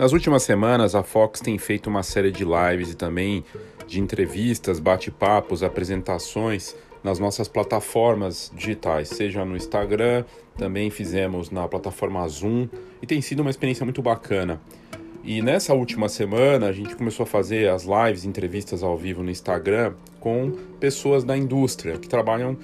Nas últimas semanas, a Fox tem feito uma série de lives e também de entrevistas, bate-papos, apresentações nas nossas plataformas digitais, seja no Instagram, também fizemos na plataforma Zoom e tem sido uma experiência muito bacana. E nessa última semana a gente começou a fazer as lives, entrevistas ao vivo no Instagram com pessoas da indústria que trabalham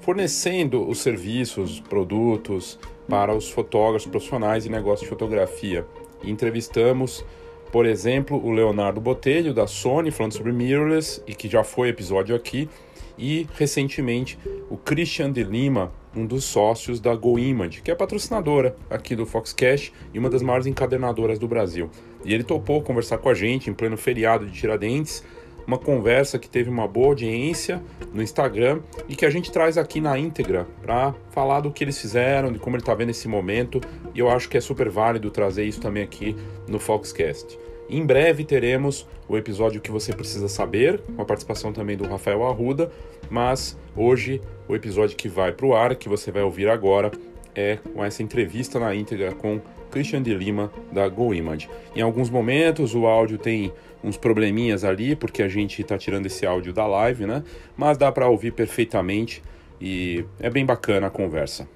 fornecendo os serviços, produtos para os fotógrafos profissionais e negócios de fotografia. Entrevistamos, por exemplo, o Leonardo Botelho da Sony falando sobre mirrorless e que já foi episódio aqui, e recentemente o Christian de Lima, um dos sócios da GoImage, que é patrocinadora aqui do Foxcast e uma das maiores encadernadoras do Brasil. E ele topou conversar com a gente em pleno feriado de Tiradentes uma conversa que teve uma boa audiência no Instagram e que a gente traz aqui na íntegra para falar do que eles fizeram, de como ele está vendo esse momento. E eu acho que é super válido trazer isso também aqui no Foxcast. Em breve teremos o episódio que você precisa saber, com a participação também do Rafael Arruda, mas hoje o episódio que vai para o ar, que você vai ouvir agora, é com essa entrevista na íntegra com Christian de Lima da GoImage. Em alguns momentos o áudio tem uns probleminhas ali, porque a gente está tirando esse áudio da live, né? Mas dá para ouvir perfeitamente e é bem bacana a conversa.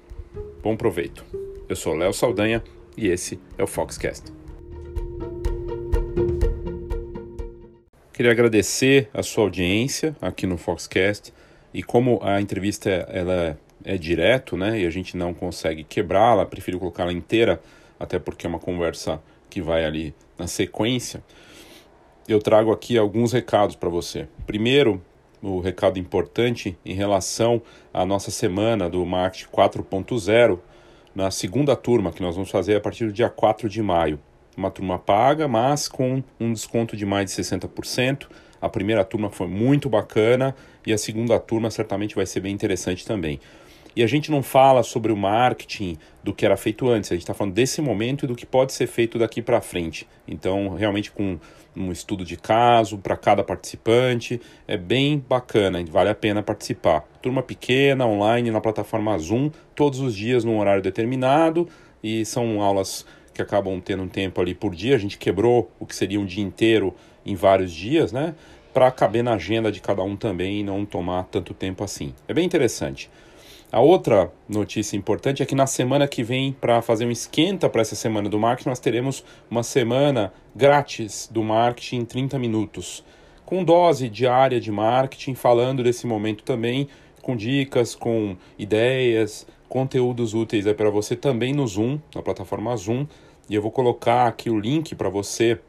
Bom proveito. Eu sou Léo Saldanha e esse é o Foxcast. Queria agradecer a sua audiência aqui no Foxcast e como a entrevista ela é direto, né, e a gente não consegue quebrá-la, prefiro colocá-la inteira, até porque é uma conversa que vai ali na sequência eu trago aqui alguns recados para você. Primeiro, o recado importante em relação à nossa semana do Marketing 4.0, na segunda turma que nós vamos fazer a partir do dia 4 de maio. Uma turma paga, mas com um desconto de mais de 60%. A primeira turma foi muito bacana e a segunda turma certamente vai ser bem interessante também. E a gente não fala sobre o marketing do que era feito antes, a gente está falando desse momento e do que pode ser feito daqui para frente. Então, realmente, com um estudo de caso para cada participante, é bem bacana, vale a pena participar. Turma pequena, online, na plataforma Zoom, todos os dias num horário determinado e são aulas que acabam tendo um tempo ali por dia. A gente quebrou o que seria um dia inteiro em vários dias, né? Para caber na agenda de cada um também e não tomar tanto tempo assim. É bem interessante. A outra notícia importante é que na semana que vem, para fazer um esquenta para essa semana do marketing, nós teremos uma semana grátis do marketing em 30 minutos, com dose diária de marketing, falando desse momento também, com dicas, com ideias, conteúdos úteis para você também no Zoom, na plataforma Zoom. E eu vou colocar aqui o link para você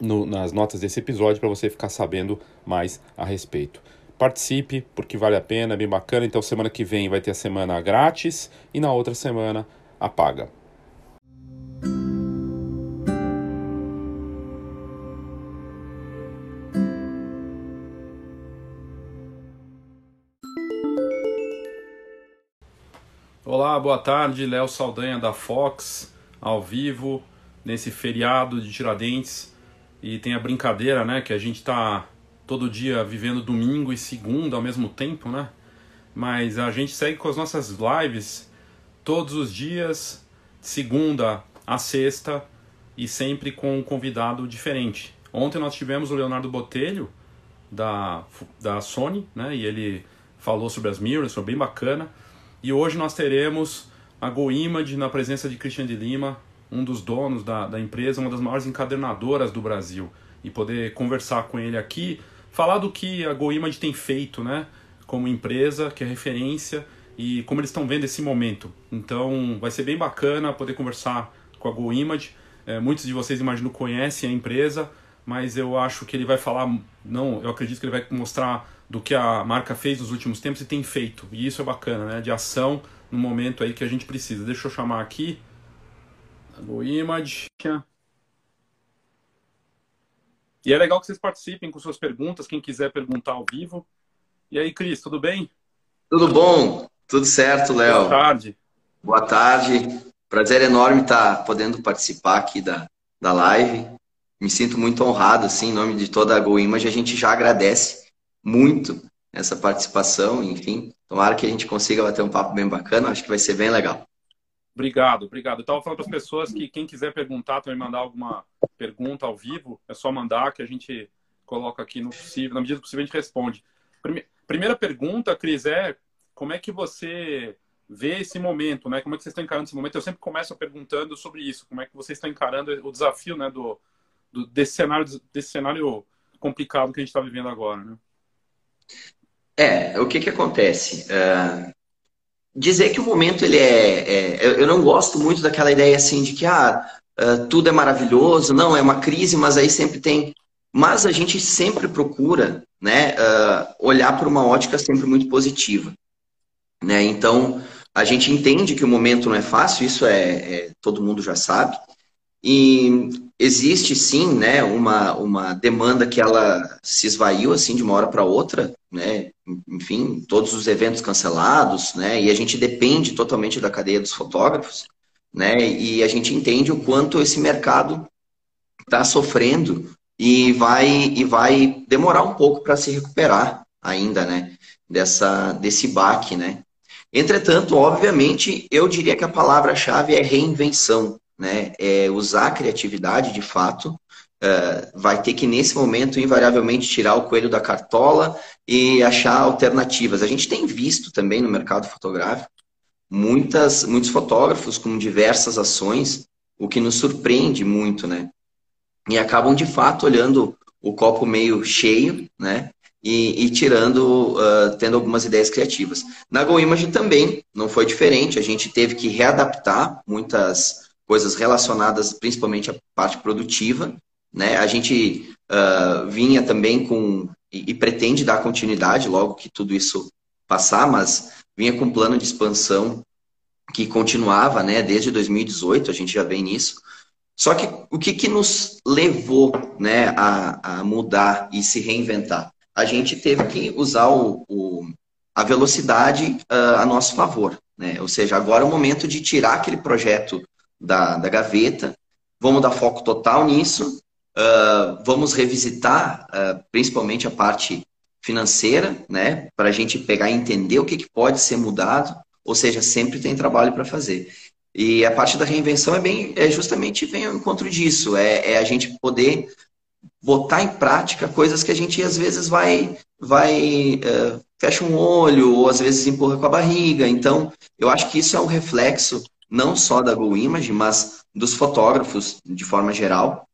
no, nas notas desse episódio para você ficar sabendo mais a respeito. Participe, porque vale a pena, é bem bacana. Então, semana que vem vai ter a semana grátis e na outra semana a paga. Olá, boa tarde, Léo Saldanha da Fox, ao vivo, nesse feriado de Tiradentes. E tem a brincadeira, né, que a gente está todo dia vivendo domingo e segunda ao mesmo tempo, né? Mas a gente segue com as nossas lives todos os dias, segunda a sexta e sempre com um convidado diferente. Ontem nós tivemos o Leonardo Botelho da, da Sony, né? E ele falou sobre as mirrors, foi bem bacana. E hoje nós teremos a GoImage na presença de Christian de Lima, um dos donos da, da empresa, uma das maiores encadernadoras do Brasil. E poder conversar com ele aqui falar do que a GoImage tem feito, né, como empresa, que é referência e como eles estão vendo esse momento. Então, vai ser bem bacana poder conversar com a GoImage. É, muitos de vocês, imagino, conhecem a empresa, mas eu acho que ele vai falar, não, eu acredito que ele vai mostrar do que a marca fez nos últimos tempos e tem feito. E isso é bacana, né, de ação no momento aí que a gente precisa. Deixa eu chamar aqui a GoImage. E é legal que vocês participem com suas perguntas, quem quiser perguntar ao vivo. E aí, Cris, tudo bem? Tudo bom, tudo certo, Léo. Boa tarde. Boa tarde. Prazer enorme estar podendo participar aqui da, da live. Me sinto muito honrado, assim, em nome de toda a GoImage. A gente já agradece muito essa participação, enfim. Tomara que a gente consiga bater um papo bem bacana, acho que vai ser bem legal. Obrigado, obrigado. Eu estava falando para as pessoas que quem quiser perguntar, também mandar alguma pergunta ao vivo, é só mandar que a gente coloca aqui no possível, na medida do possível a gente responde. Primeira pergunta, Cris, é como é que você vê esse momento, né? Como é que vocês estão encarando esse momento? Eu sempre começo perguntando sobre isso, como é que vocês estão encarando o desafio, né, do, do desse cenário desse cenário complicado que a gente está vivendo agora, né? É, o que que acontece? Uh, dizer que o momento ele é, é, eu não gosto muito daquela ideia assim de que ah, uh, tudo é maravilhoso, não é uma crise, mas aí sempre tem, mas a gente sempre procura, né, uh, olhar para uma ótica sempre muito positiva, né? Então a gente entende que o momento não é fácil, isso é, é todo mundo já sabe, e existe sim, né, uma, uma demanda que ela se esvaiu assim de uma hora para outra, né? Enfim, todos os eventos cancelados, né? E a gente depende totalmente da cadeia dos fotógrafos, né? E a gente entende o quanto esse mercado está sofrendo e vai e vai demorar um pouco para se recuperar ainda, né? Dessa desse baque, né? Entretanto, obviamente, eu diria que a palavra-chave é reinvenção, né? É usar a criatividade de fato. Uh, vai ter que, nesse momento, invariavelmente tirar o coelho da cartola e achar alternativas. A gente tem visto também no mercado fotográfico muitas, muitos fotógrafos com diversas ações, o que nos surpreende muito, né? E acabam, de fato, olhando o copo meio cheio, né? E, e tirando, uh, tendo algumas ideias criativas. Na GoImage também não foi diferente, a gente teve que readaptar muitas coisas relacionadas principalmente à parte produtiva. Né? A gente uh, vinha também com, e, e, pretende dar continuidade logo que tudo isso passar, mas vinha com um plano de expansão que continuava né, desde 2018, a gente já vem nisso. Só que o que, que nos levou né, a, a mudar e se reinventar? A gente teve que usar o, o a velocidade uh, a nosso favor. Né? Ou seja, agora é o momento de tirar aquele projeto da, da gaveta, vamos dar foco total nisso, uh, vamos revisitar uh, principalmente a parte financeira, né, para a gente pegar e entender o que, que pode ser mudado, ou seja, sempre tem trabalho para fazer. E a parte da reinvenção é bem, é justamente vem ao encontro disso, é, é a gente poder botar em prática coisas que a gente às vezes vai, vai uh, fecha um olho ou às vezes empurra com a barriga. Então, eu acho que isso é um reflexo não só da Go Image, mas dos fotógrafos de forma geral.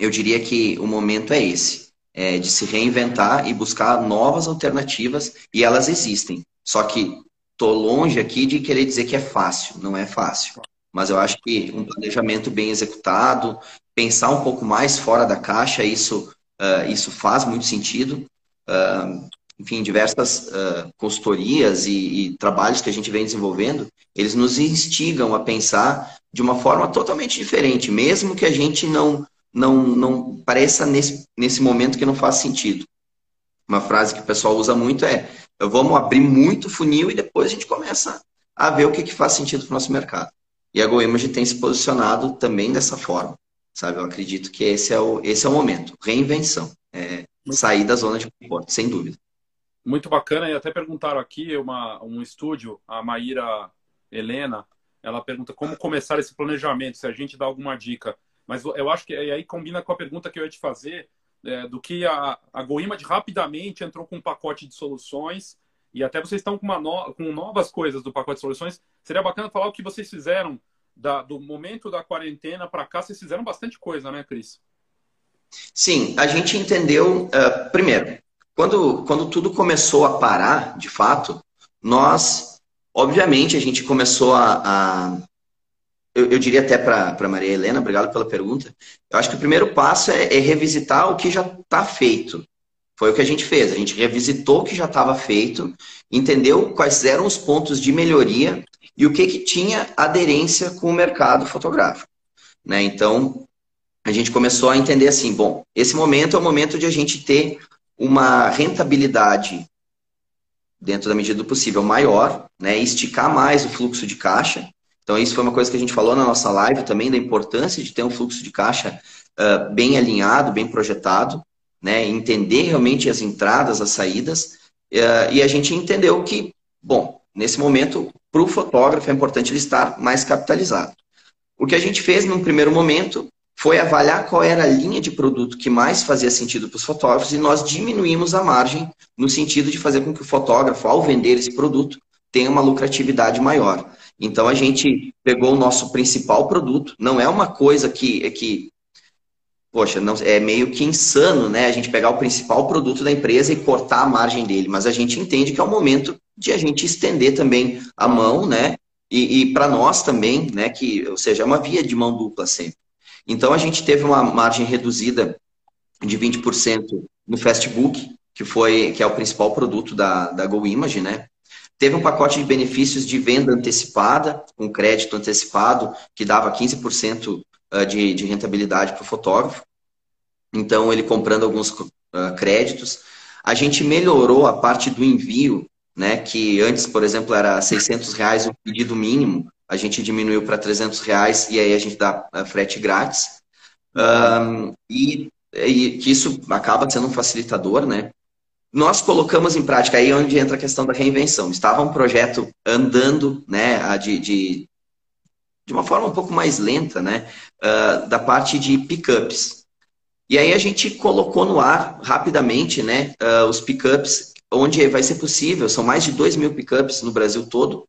Eu diria que o momento é esse, é de se reinventar e buscar novas alternativas, e elas existem. Só que estou longe aqui de querer dizer que é fácil, não é fácil. Mas eu acho que um planejamento bem executado, pensar um pouco mais fora da caixa, isso, uh, isso faz muito sentido. Uh, enfim, diversas uh, consultorias e, e, trabalhos que a gente vem desenvolvendo, eles nos instigam a pensar de uma forma totalmente diferente, mesmo que a gente não não, não pareça nesse, nesse momento que não faz sentido. Uma frase que o pessoal usa muito é: vamos abrir muito funil e depois a gente começa a ver o que, que faz sentido para o nosso mercado. E a GoImage tem se posicionado também dessa forma, sabe? Eu acredito que esse é o, esse é o momento, reinvenção, é, sair da zona de conforto, sem dúvida. Muito bacana, e até perguntaram aqui uma, um estúdio, a Maíra Helena, ela pergunta como começar esse planejamento, se a gente dá alguma dica. Mas eu acho que aí combina com a pergunta que eu ia te fazer, é, do que a, a Goimad rapidamente entrou com um pacote de soluções, e até vocês estão com, no, com novas coisas do pacote de soluções. Seria bacana falar o que vocês fizeram da, do momento da quarentena para cá. Vocês fizeram bastante coisa, né, Cris? Sim, a gente entendeu, uh, primeiro, quando, quando tudo começou a parar, de fato, nós, obviamente, a gente começou a. a eu, eu, diria até para Maria Helena, obrigado pela pergunta. Eu acho que o primeiro passo é, é revisitar o que já está feito. Foi o que a gente fez. A gente revisitou o que já estava feito, entendeu quais eram os pontos de melhoria e o que, que tinha aderência com o mercado fotográfico. Né? Então, a gente começou a entender assim: bom, esse momento é o momento de a gente ter uma rentabilidade dentro da medida do possível maior, né, esticar mais o fluxo de caixa. Então isso foi uma coisa que a gente falou na nossa live também da importância de ter um fluxo de caixa uh, bem alinhado, bem projetado, né, entender realmente as entradas, as saídas. Uh, e a gente entendeu que, bom, nesse momento para o fotógrafo é importante ele estar mais capitalizado. O que a gente fez num primeiro momento foi avaliar qual era a linha de produto que mais fazia sentido para os fotógrafos e nós diminuímos a margem no sentido de fazer com que o fotógrafo, ao vender esse produto, tenha uma lucratividade maior. Então a gente pegou o nosso principal produto, não é uma coisa que, é que poxa, não, é meio que insano, né? A gente pegar o principal produto da empresa e cortar a margem dele, mas a gente entende que é o momento de a gente estender também a mão, né? E, e para nós também, né? Que, ou seja, é uma via de mão dupla sempre. Então, a gente teve uma margem reduzida de 20% no Facebook, que, foi, que é o principal produto da, da GoImage, né? Teve um pacote de benefícios de venda antecipada, com crédito antecipado, que dava 15% ah, de, de rentabilidade para o fotógrafo. Então, ele comprando alguns uh, créditos. A gente melhorou a parte do envio, né? Que antes, por exemplo, era 600 reais o pedido mínimo a gente diminuiu para 300 reais e aí a gente dá eh, frete grátis. Um, e, e, que isso acaba sendo um facilitador, né? Nós colocamos em prática, aí é onde entra a questão da reinvenção. Estava um projeto andando, né, de, de, de uma forma um pouco mais lenta, né, uh, da parte de pickups. E aí a gente colocou no ar rapidamente, né, uh, os pickups, onde vai ser possível, são mais de 2 mil pickups no Brasil todo,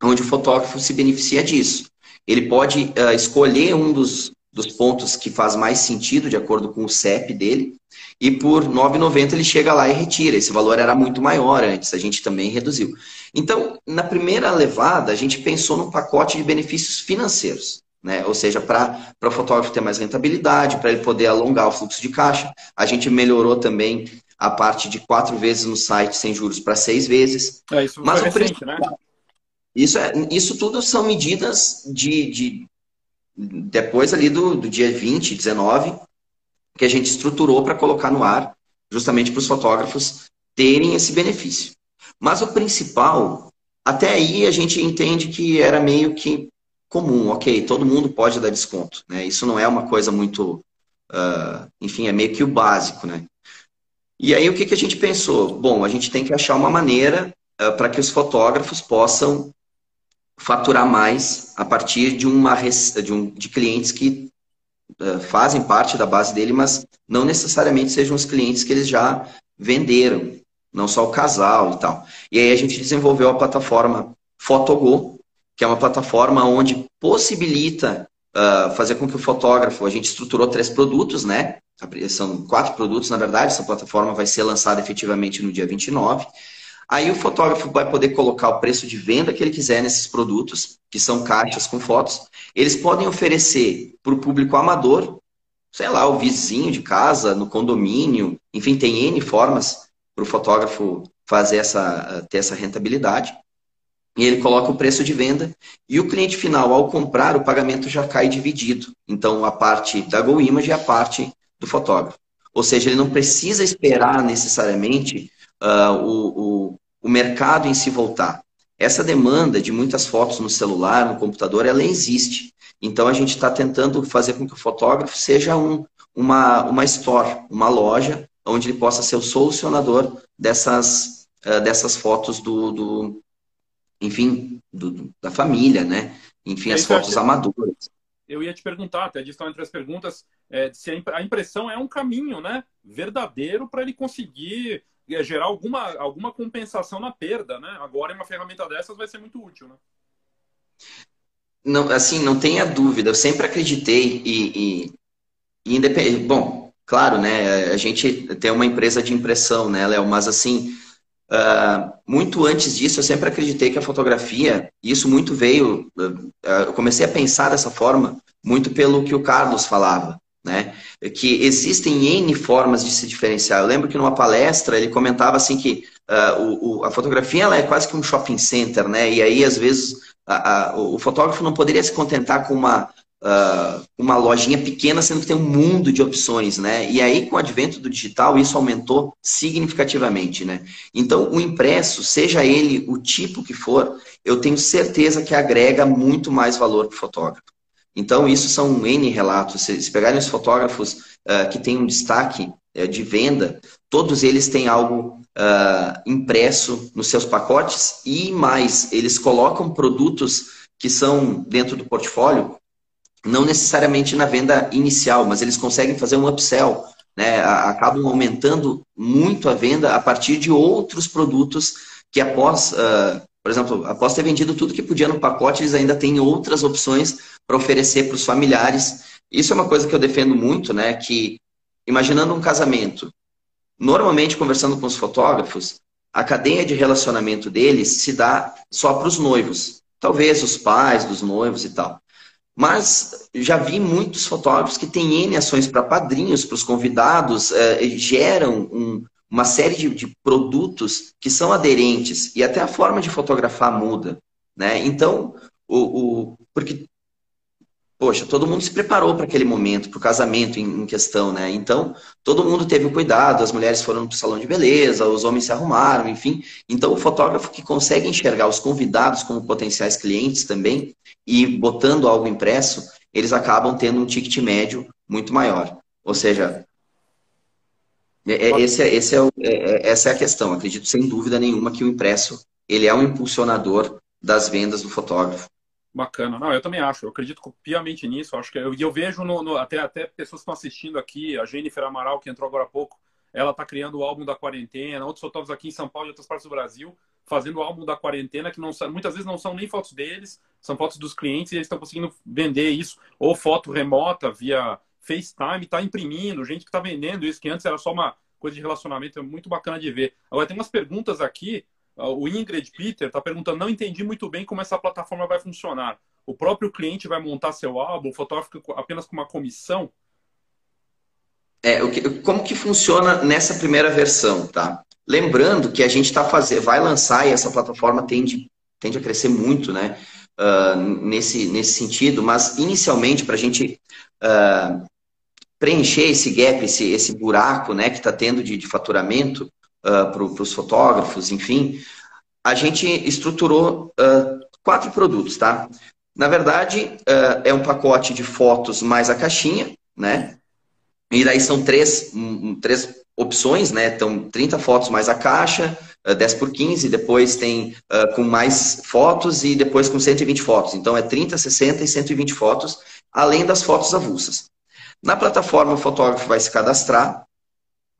onde o fotógrafo se beneficia disso. Ele pode uh, escolher um dos, dos pontos que faz mais sentido, de acordo com o CEP dele, e por R$ 9,90 ele chega lá e retira. Esse valor era muito maior antes, a gente também reduziu. Então, na primeira levada, a gente pensou num pacote de benefícios financeiros. Né? Ou seja, para o fotógrafo ter mais rentabilidade, para ele poder alongar o fluxo de caixa. A gente melhorou também a parte de quatro vezes no site sem juros para seis vezes. É, isso Mas o recente, né? Isso, é, isso tudo são medidas de, de depois ali do, do dia 20, 19, que a gente estruturou para colocar no ar, justamente para os fotógrafos terem esse benefício. Mas o principal, até aí a gente entende que era meio que comum, ok, todo mundo pode dar desconto, né? Isso não é uma coisa muito, uh, enfim, é meio que o básico, né? E aí o que, que a gente pensou? Bom, a gente tem que achar uma maneira uh, para que os fotógrafos possam faturar mais a partir de uma de, um, de clientes que uh, fazem parte da base dele, mas não necessariamente sejam os clientes que eles já venderam, não só o casal e tal. E aí a gente desenvolveu a plataforma Fotogo, que é uma plataforma onde possibilita uh, fazer com que o fotógrafo, a gente estruturou três produtos, né? São quatro produtos, na verdade, essa plataforma vai ser lançada efetivamente no dia 29. Aí o fotógrafo vai poder colocar o preço de venda que ele quiser nesses produtos, que são caixas com fotos. Eles podem oferecer para o público amador, sei lá, o vizinho de casa, no condomínio, enfim, tem N formas para o fotógrafo fazer essa, ter essa rentabilidade. E ele coloca o preço de venda e o cliente final, ao comprar, o pagamento já cai dividido. Então, a parte da GoImage e a parte do fotógrafo. Ou seja, ele não precisa esperar necessariamente uh, o, o, o mercado em se voltar. Essa demanda de muitas fotos no celular, no computador, ela existe. Então a gente está tentando fazer com que o fotógrafo seja um, uma, uma store, uma loja, onde ele possa ser o solucionador dessas, uh, dessas fotos do, do enfim, do, da família, né? Enfim, as fotos amadoras. Eu ia te perguntar, até disso entre as perguntas, é, se a impressão é um caminho, né? Verdadeiro para ele conseguir gerar alguma, alguma compensação na perda, né? Agora, uma ferramenta dessas vai ser muito útil, né? Não, assim, não tenha dúvida. Eu sempre acreditei e, e, e independente. Bom, claro, né? A gente tem uma empresa de impressão, né, Léo? Mas assim, uh, muito antes disso, eu sempre acreditei que a fotografia, e isso muito veio. Uh, eu comecei a pensar dessa forma muito pelo que o Carlos falava né? Que existem N formas de se diferenciar. Eu lembro que numa palestra ele comentava assim que uh, o, o, a fotografia ela é quase que um shopping center, né? E aí, às vezes, a, a, o fotógrafo não poderia se contentar com uma, uh, uma lojinha pequena, sendo que tem um mundo de opções, né? E aí, com o advento do digital, isso aumentou significativamente, né? Então, o impresso, seja ele o tipo que for, eu tenho certeza que agrega muito mais valor para o fotógrafo. Então, isso são N relatos. Se pegarem os fotógrafos uh, que têm um destaque uh, de venda, todos eles têm algo uh, impresso nos seus pacotes e mais, eles colocam produtos que são dentro do portfólio, não necessariamente na venda inicial, mas eles conseguem fazer um upsell, né? acabam aumentando muito a venda a partir de outros produtos que após, uh, por exemplo, após ter vendido tudo que podia no pacote, eles ainda têm outras opções para oferecer para os familiares. Isso é uma coisa que eu defendo muito, né? Que imaginando um casamento, normalmente conversando com os fotógrafos, a cadeia de relacionamento deles se dá só para os noivos. Talvez os pais dos noivos e tal. Mas já vi muitos fotógrafos que têm N ações para padrinhos, para os convidados, eh, geram um, uma série de, de, produtos que são aderentes e até a forma de fotografar muda. Né? Então, o, o, porque poxa, todo mundo se preparou para aquele momento, para o casamento em, em, questão, né? Então, todo mundo teve o cuidado, as mulheres foram para o salão de beleza, os homens se arrumaram, enfim. Então, o fotógrafo que consegue enxergar os convidados como potenciais clientes também e botando algo impresso, eles acabam tendo um ticket médio muito maior. Ou seja, é, é, esse é, esse é, é, essa é a questão. Acredito sem dúvida nenhuma que o impresso ele é um impulsionador das vendas do fotógrafo. Bacana. Não, eu também acho. Eu acredito piamente nisso. Acho que eu, eu vejo no, no, até, até pessoas que estão assistindo aqui, a Jennifer Amaral, que entrou agora há pouco, ela está criando o álbum da quarentena, outros fotógrafos aqui em São Paulo e outras partes do Brasil, fazendo o álbum da quarentena, que não muitas vezes não são nem fotos deles, são fotos dos clientes e eles estão conseguindo vender isso, ou foto remota via FaceTime, está imprimindo, gente que está vendendo isso, que antes era só uma coisa de relacionamento, é muito bacana de ver. Agora tem umas perguntas aqui o Ingrid Peter está perguntando: não entendi muito bem como essa plataforma vai funcionar. O próprio cliente vai montar seu álbum, o fotógrafo apenas com uma comissão? É, o que, como que funciona nessa primeira versão, tá? Lembrando que a gente está fazendo, vai lançar e essa plataforma tende, tende a crescer muito, né? Uh, nesse, nesse sentido, mas inicialmente para a gente uh, preencher esse gap, esse, esse buraco né, que está tendo de, de faturamento, uh, ah, para os fotógrafos, enfim, a gente estruturou uh, quatro produtos, tá? Na verdade, uh, é um pacote de fotos mais a caixinha, né? E daí são três, um, três opções, né? Então, 30 fotos mais a caixa, uh, 10 por 15, depois tem uh, com mais fotos e depois com 120 fotos. Então, é 30, 60 e 120 fotos, além das fotos avulsas. Na plataforma, o fotógrafo vai se cadastrar,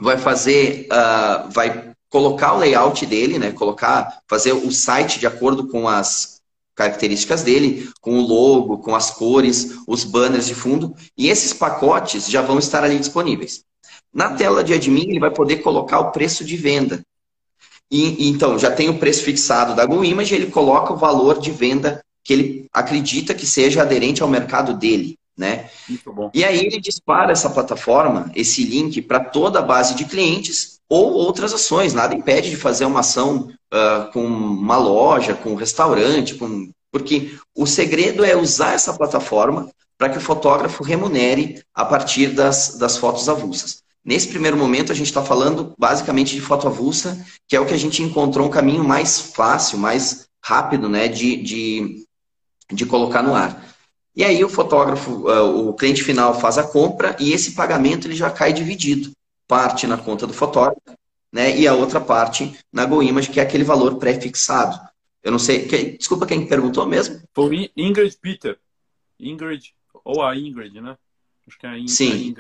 vai fazer, uh, vai colocar o layout dele, né? Colocar, fazer o site de acordo com as características dele, com o logo, com as cores, os banners de fundo, e esses pacotes já vão estar ali disponíveis. Na tela de admin, ele vai poder colocar o preço de venda. E, então, já tem o preço fixado da GoImage, ele coloca o valor de venda que ele acredita que seja aderente ao mercado dele. Né? E aí ele dispara essa plataforma, esse link para toda a base de clientes ou outras ações. Nada impede de fazer uma ação uh, com uma loja, com um restaurante, com... porque o segredo é usar essa plataforma para que o fotógrafo remunere a partir das, das fotos avulsas. Nesse primeiro momento, a gente está falando basicamente de foto avulsa, que é o que a gente encontrou um caminho mais fácil, mais rápido né, de, de, de colocar no ar. E aí o fotógrafo, ah, o cliente final faz a compra e esse pagamento ele já cai dividido. Parte na conta do fotógrafo, né? E a outra parte na GoImage, que é aquele valor pré-fixado. Eu não sei. Que, desculpa quem perguntou mesmo? Foi Ingrid Peter. Ingrid, ou a Ingrid, né? Acho que é a Ingrid. Sim.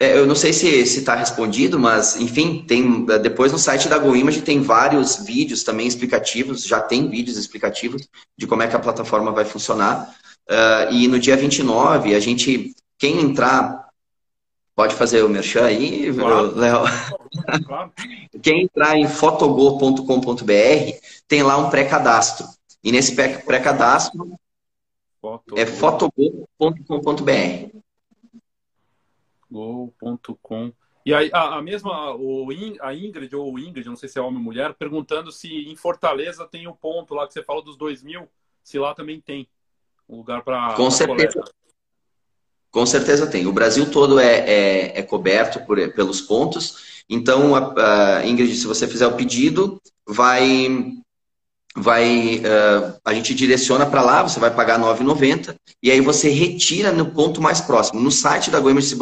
É, eu não sei se está respondido, mas enfim, tem depois no site da GoImage tem vários vídeos também explicativos, já tem vídeos explicativos de como é que a plataforma vai funcionar. Uh, e no dia 29, a gente, quem entrar, pode fazer o merchan aí, claro. Léo? Claro. quem entrar em fotogo.com.br tem lá um pré-cadastro. E nesse pré-cadastro é fotogo.com.br. Go.com. E aí, a, a mesma, o, a Ingrid, ou o Ingrid, não sei se é homem ou mulher, perguntando se em Fortaleza tem o um ponto lá que você falou dos dois mil, se lá também tem um lugar para. Com certeza. Coleta. Com certeza tem. O Brasil todo é, é, é coberto por, pelos pontos. Então, a, a Ingrid, se você fizer o pedido, vai vai uh, a gente direciona para lá, você vai pagar R$ 9,90 e aí você retira no ponto mais próximo. No site da Goimer, se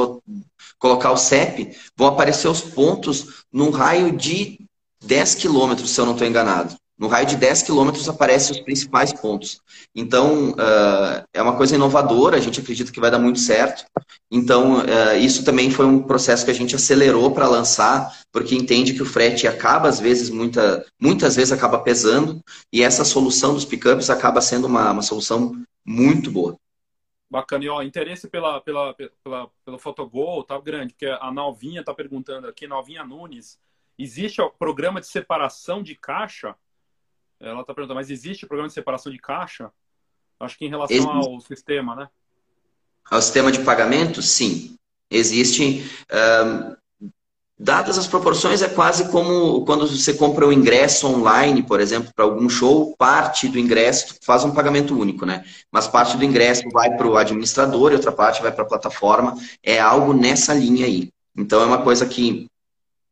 colocar o CEP, vão aparecer os pontos num raio de 10 quilômetros, se eu não estou enganado. No raio de 10 quilômetros aparecem os principais pontos. Então, uh, é uma coisa inovadora, a gente acredita que vai dar muito certo. Então, uh, isso também foi um processo que a gente acelerou para lançar, porque entende que o frete acaba, às vezes, muita, muitas vezes acaba pesando, e essa solução dos pickups acaba sendo uma, uma solução muito boa. Bacana. E ó, interesse pela, pela, pela, pelo Fotogol tá grande, porque a Nalvinha está perguntando aqui, Nalvinha Nunes, existe o programa de separação de caixa? Ela está perguntando, mas existe programa de separação de caixa? Acho que em relação existe. ao sistema, né? Ao sistema de pagamento, sim. Existe. Um, dadas as proporções, é quase como quando você compra um ingresso online, por exemplo, para algum show, parte do ingresso faz um pagamento único, né? Mas parte do ingresso vai para o administrador e outra parte vai para a plataforma. É algo nessa linha aí. Então é uma coisa que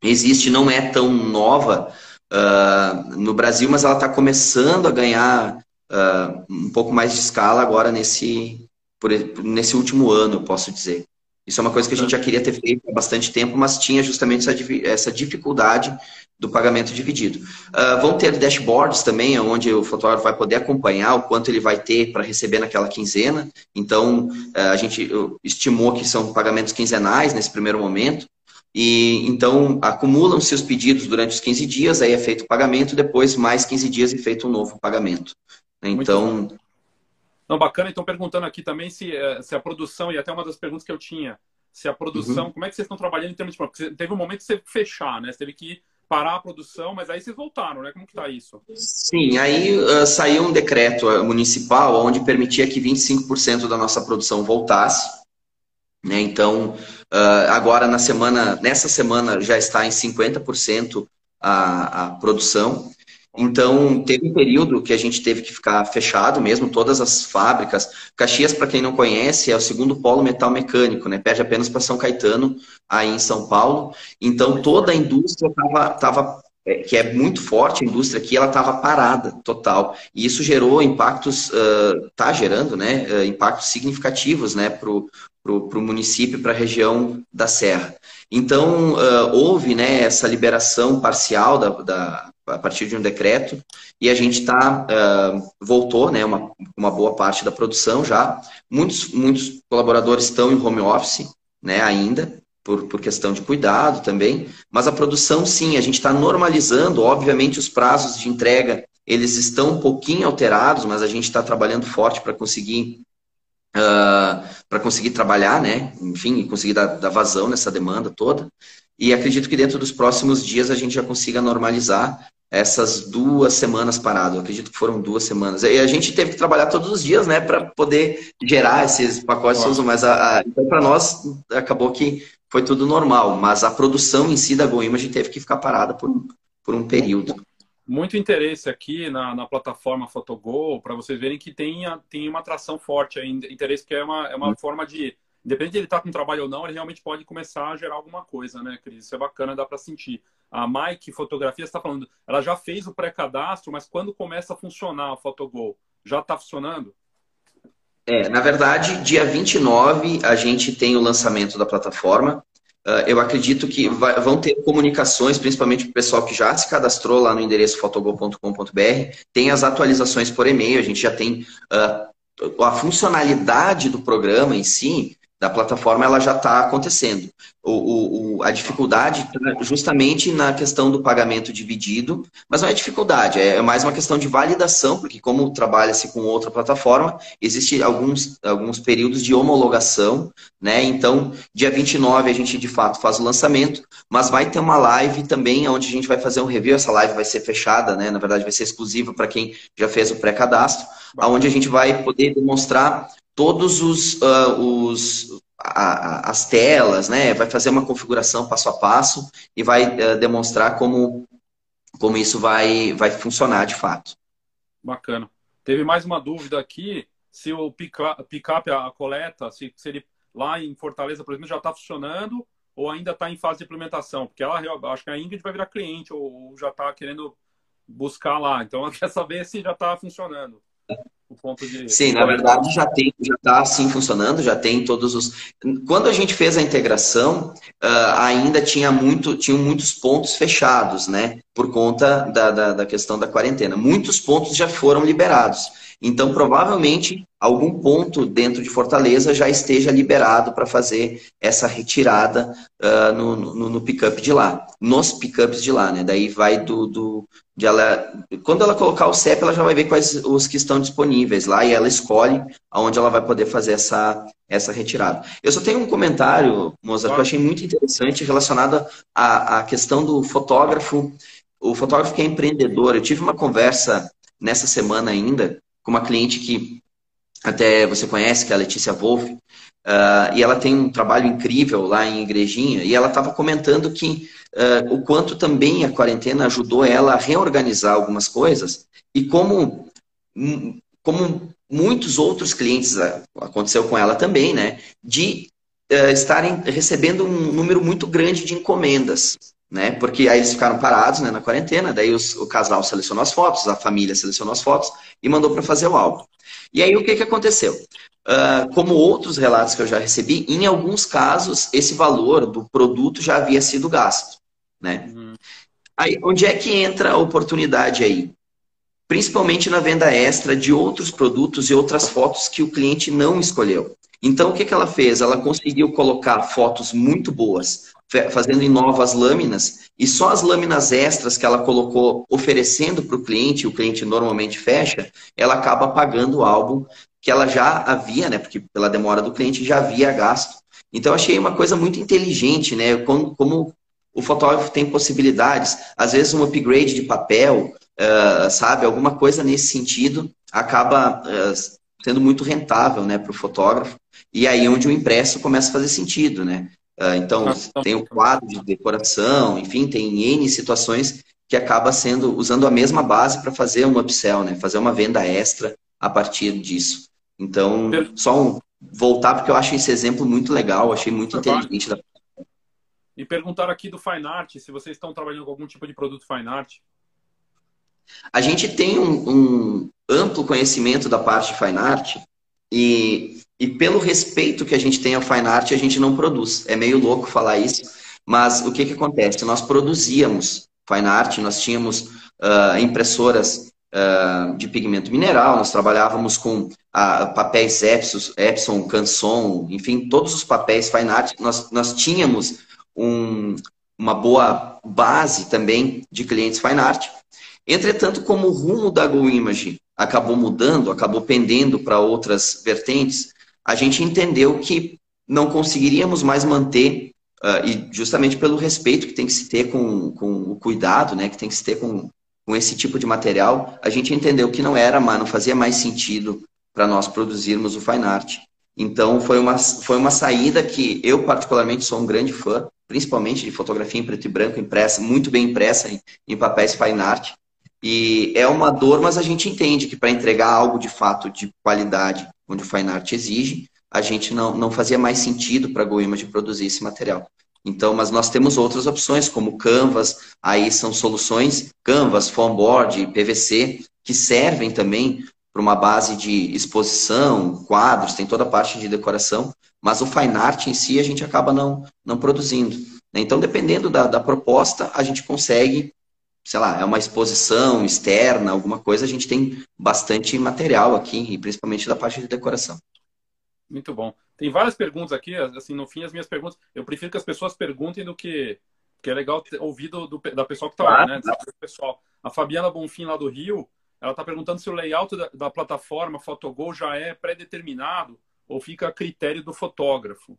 existe, não é tão nova, uh, no Brasil, mas ela está começando a ganhar uh, um pouco mais de escala agora nesse, por, nesse último ano, eu posso dizer. Isso é uma coisa que a gente já queria ter feito há bastante tempo, mas tinha justamente essa, essa dificuldade do pagamento dividido. Uh, vão ter dashboards também, onde o fotógrafo vai poder acompanhar o quanto ele vai ter para receber naquela quinzena. Então, uh, a gente estimou que são pagamentos quinzenais nesse primeiro momento. E então acumulam-se os pedidos durante os 15 dias, aí é feito o pagamento, depois mais 15 dias e feito um novo pagamento. Então. Não, bacana, então perguntando aqui também se, eh, se a produção, e até uma das perguntas que eu tinha, se a produção, uhum. como é que vocês estão trabalhando em termos de. Porque teve um momento que você fechar, né? Você teve que parar a produção, mas aí vocês voltaram, né? Como que tá isso? Sim, aí uh, saiu um decreto municipal onde permitia que 25% da nossa produção voltasse. Né? Então, Uh, agora, na semana, nessa semana, já está em 50% a, a produção. Então, teve um período que a gente teve que ficar fechado mesmo, todas as fábricas. Caxias, para quem não conhece, é o segundo polo metal mecânico, né? Perde apenas para São Caetano, aí em São Paulo. Então, toda a indústria estava tava, é, que é muito forte, a indústria aqui, ela estava parada, total. E isso gerou impactos, está uh, gerando, né? Uh, impactos significativos, né? Para o município, para a região da Serra. Então, uh, houve né, essa liberação parcial da, da, a partir de um decreto e a gente tá, voltou né, uma, uma boa parte da produção já. Muitos, muitos colaboradores estão em home office né, ainda, por, por questão de cuidado também, mas a produção sim, a gente está normalizando, obviamente os prazos de entrega eles estão um pouquinho alterados, mas a gente está trabalhando forte para conseguir uh, ah, para conseguir trabalhar, né? Enfim, conseguir dar, dar, vazão nessa demanda toda. E acredito que dentro dos próximos dias a gente já consiga normalizar essas duas semanas parado. Eu acredito que foram duas semanas. E a gente teve que trabalhar todos os dias, né, para poder gerar esses pacotes. Nossa. Mas a, a então para nós acabou que foi tudo normal. Mas a produção em si da GoImage teve que ficar parada por, por um período muito interesse aqui na, na plataforma Photogol, para vocês verem que tem, tem uma atração forte aí, interesse que é uma, é uma uhum. forma de, independente de ele estar tá com trabalho ou não, ele realmente pode começar a gerar alguma coisa, né, Cris? Isso é bacana, dá para sentir. A Mike Fotografia está falando, ela já fez o pré-cadastro, mas quando começa a funcionar o Photogol? Já está funcionando? É, na verdade, dia 29 a gente tem o lançamento da plataforma. Uh, eu acredito que vai, vão ter comunicações, principalmente para o pessoal que já se cadastrou lá no endereço fotogol.com.br, tem as atualizações por e-mail, a gente já tem uh, a funcionalidade do programa em si, da plataforma ela já está acontecendo. O, o, a dificuldade está justamente na questão do pagamento dividido, mas não é dificuldade, é mais uma questão de validação, porque como trabalha-se com outra plataforma, existe alguns, alguns períodos de homologação, né? Então, dia 29 a gente de fato faz o lançamento, mas vai ter uma live também onde a gente vai fazer um review, essa live vai ser fechada, né? Na verdade vai ser exclusiva para quem já fez o pré-cadastro, onde a gente vai poder demonstrar todos os, uh, os a, a, as telas, né? Vai fazer uma configuração passo a passo e vai uh, demonstrar como, como isso vai, vai funcionar de fato. Bacana. Teve mais uma dúvida aqui, se o pick-up, a coleta, se, se ele lá em Fortaleza, por exemplo, já está funcionando ou ainda está em fase de implementação? Porque ela, acho que a Ingrid vai virar cliente ou, ou já está querendo buscar lá. Então, ela quer saber se já está funcionando. O ponto de. Sim, na verdade já tem, já está assim funcionando, já tem todos os. Quando a gente fez a integração, uh, ainda tinha muito, tinham muitos pontos fechados, né? Por conta da, da, da questão da quarentena. Muitos pontos já foram liberados. Então, provavelmente, algum ponto dentro de Fortaleza já esteja liberado para fazer essa retirada uh, no, no, no pickup de lá, nos pickups de lá, né? Daí vai do, do de ela, quando ela colocar o CEP, ela já vai ver quais os que estão disponíveis lá e ela escolhe aonde ela vai poder fazer essa, essa retirada. Eu só tenho um comentário, Mozart, que eu achei muito interessante relacionado à, à questão do fotógrafo, o fotógrafo que é empreendedor. Eu tive uma conversa nessa semana ainda com uma cliente que até você conhece, que é a Letícia Wolff, uh, e ela tem um trabalho incrível lá em Igrejinha, e ela estava comentando que uh, o quanto também a quarentena ajudou ela a reorganizar algumas coisas, e como, como muitos outros clientes, uh, aconteceu com ela também, né, de estarem recebendo um número muito grande de encomendas né? Porque aí eles ficaram parados né, na quarentena, daí os, o casal selecionou as fotos, a família selecionou as fotos e mandou para fazer o álbum. E aí o que, que aconteceu? Uh, como outros relatos que eu já recebi, em alguns casos esse valor do produto já havia sido gasto, né? Uhum. Aí, onde é que entra a oportunidade aí? Principalmente na venda extra de outros produtos e outras fotos que o cliente não escolheu. Então, o que, que ela fez? Ela conseguiu colocar fotos muito boas, fazendo em novas lâminas, e só as lâminas extras que ela colocou oferecendo para o cliente, o cliente normalmente fecha, ela acaba pagando o álbum que ela já havia, né? Porque pela demora do cliente já havia gasto. Então achei uma coisa muito inteligente, né? Como, como o fotógrafo tem possibilidades, às vezes um upgrade de papel, uh, sabe, alguma coisa nesse sentido acaba uh, sendo muito rentável, né, para o fotógrafo. E aí onde o impresso começa a fazer sentido, né? Ah, então, tem o quadro de decoração, enfim, tem N situações que acaba sendo usando a mesma base para fazer um upsell, né? Fazer uma venda extra a partir disso. Então, só um, voltar porque eu acho esse exemplo muito legal, achei muito inteligente. Da... E perguntar aqui do Fine Art, se vocês estão trabalhando com algum tipo de produto Fine Art. A gente tem um, um amplo conhecimento da parte de Fine Art e e pelo respeito que a gente tem ao fine art, a gente não produz. É meio louco falar isso, mas o que, que acontece? Nós produzíamos fine art, nós tínhamos uh, impressoras uh, de pigmento mineral, nós trabalhávamos com uh, papéis Epson, Epson, Canson, enfim, todos os papéis fine art. Nós, nós tínhamos um, uma boa base também de clientes fine art. Entretanto, como o rumo da Go Image acabou mudando, acabou pendendo para outras vertentes, a gente entendeu que não conseguiríamos mais manter, uh, e justamente pelo respeito que tem que se ter com, com o cuidado, né, que tem que se ter com, com esse tipo de material, a gente entendeu que não era, não fazia mais sentido para nós produzirmos o fine art. Então foi uma, foi uma saída que eu particularmente sou um grande fã, principalmente de fotografia em preto e branco impressa, muito bem impressa em, em papéis fine art. E é uma dor, mas a gente entende que para entregar algo de fato de qualidade onde o Fine Art exige, a gente não, não fazia mais sentido para a GoImage produzir esse material. Então, mas nós temos outras opções, como Canvas, aí são soluções Canvas, Foamboard, PVC, que servem também para uma base de exposição, quadros, tem toda a parte de decoração, mas o fine art em si a gente acaba não, não produzindo. Né? Então, dependendo da, da proposta, a gente consegue sei lá, é uma exposição externa, alguma coisa, a gente tem bastante material aqui, e principalmente da parte de decoração. Muito bom. Tem várias perguntas aqui, assim, no fim, as minhas perguntas, eu prefiro que as pessoas perguntem do que, que é legal ouvir do, do, da pessoa que está lá, né? Pessoal. A Fabiana Bonfim, lá do Rio, ela está perguntando se o layout da, da plataforma Photogol já é pré-determinado ou fica a critério do fotógrafo.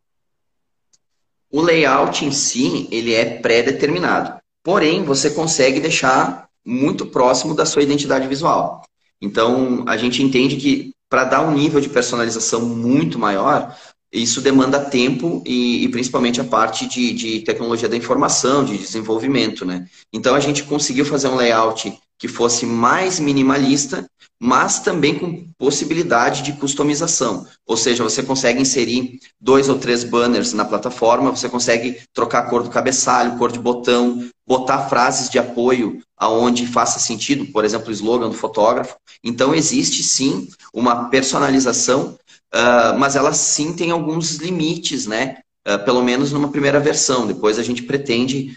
O layout em si, ele é pré-determinado. Porém, você consegue deixar muito próximo da sua identidade visual. Então, a gente entende que para dar um nível de personalização muito maior, isso demanda tempo e, e principalmente a parte de, de, tecnologia da informação, de desenvolvimento, né? Então, a gente conseguiu fazer um layout que fosse mais minimalista, mas também com possibilidade de customização. Ou seja, você consegue inserir dois ou três banners na plataforma, você consegue trocar a cor do cabeçalho, cor de botão, botar frases de apoio aonde faça sentido, por exemplo, o slogan do fotógrafo. Então, existe sim uma personalização, uh, mas ela sim tem alguns limites, né? Uh, pelo menos numa primeira versão. Depois a gente pretende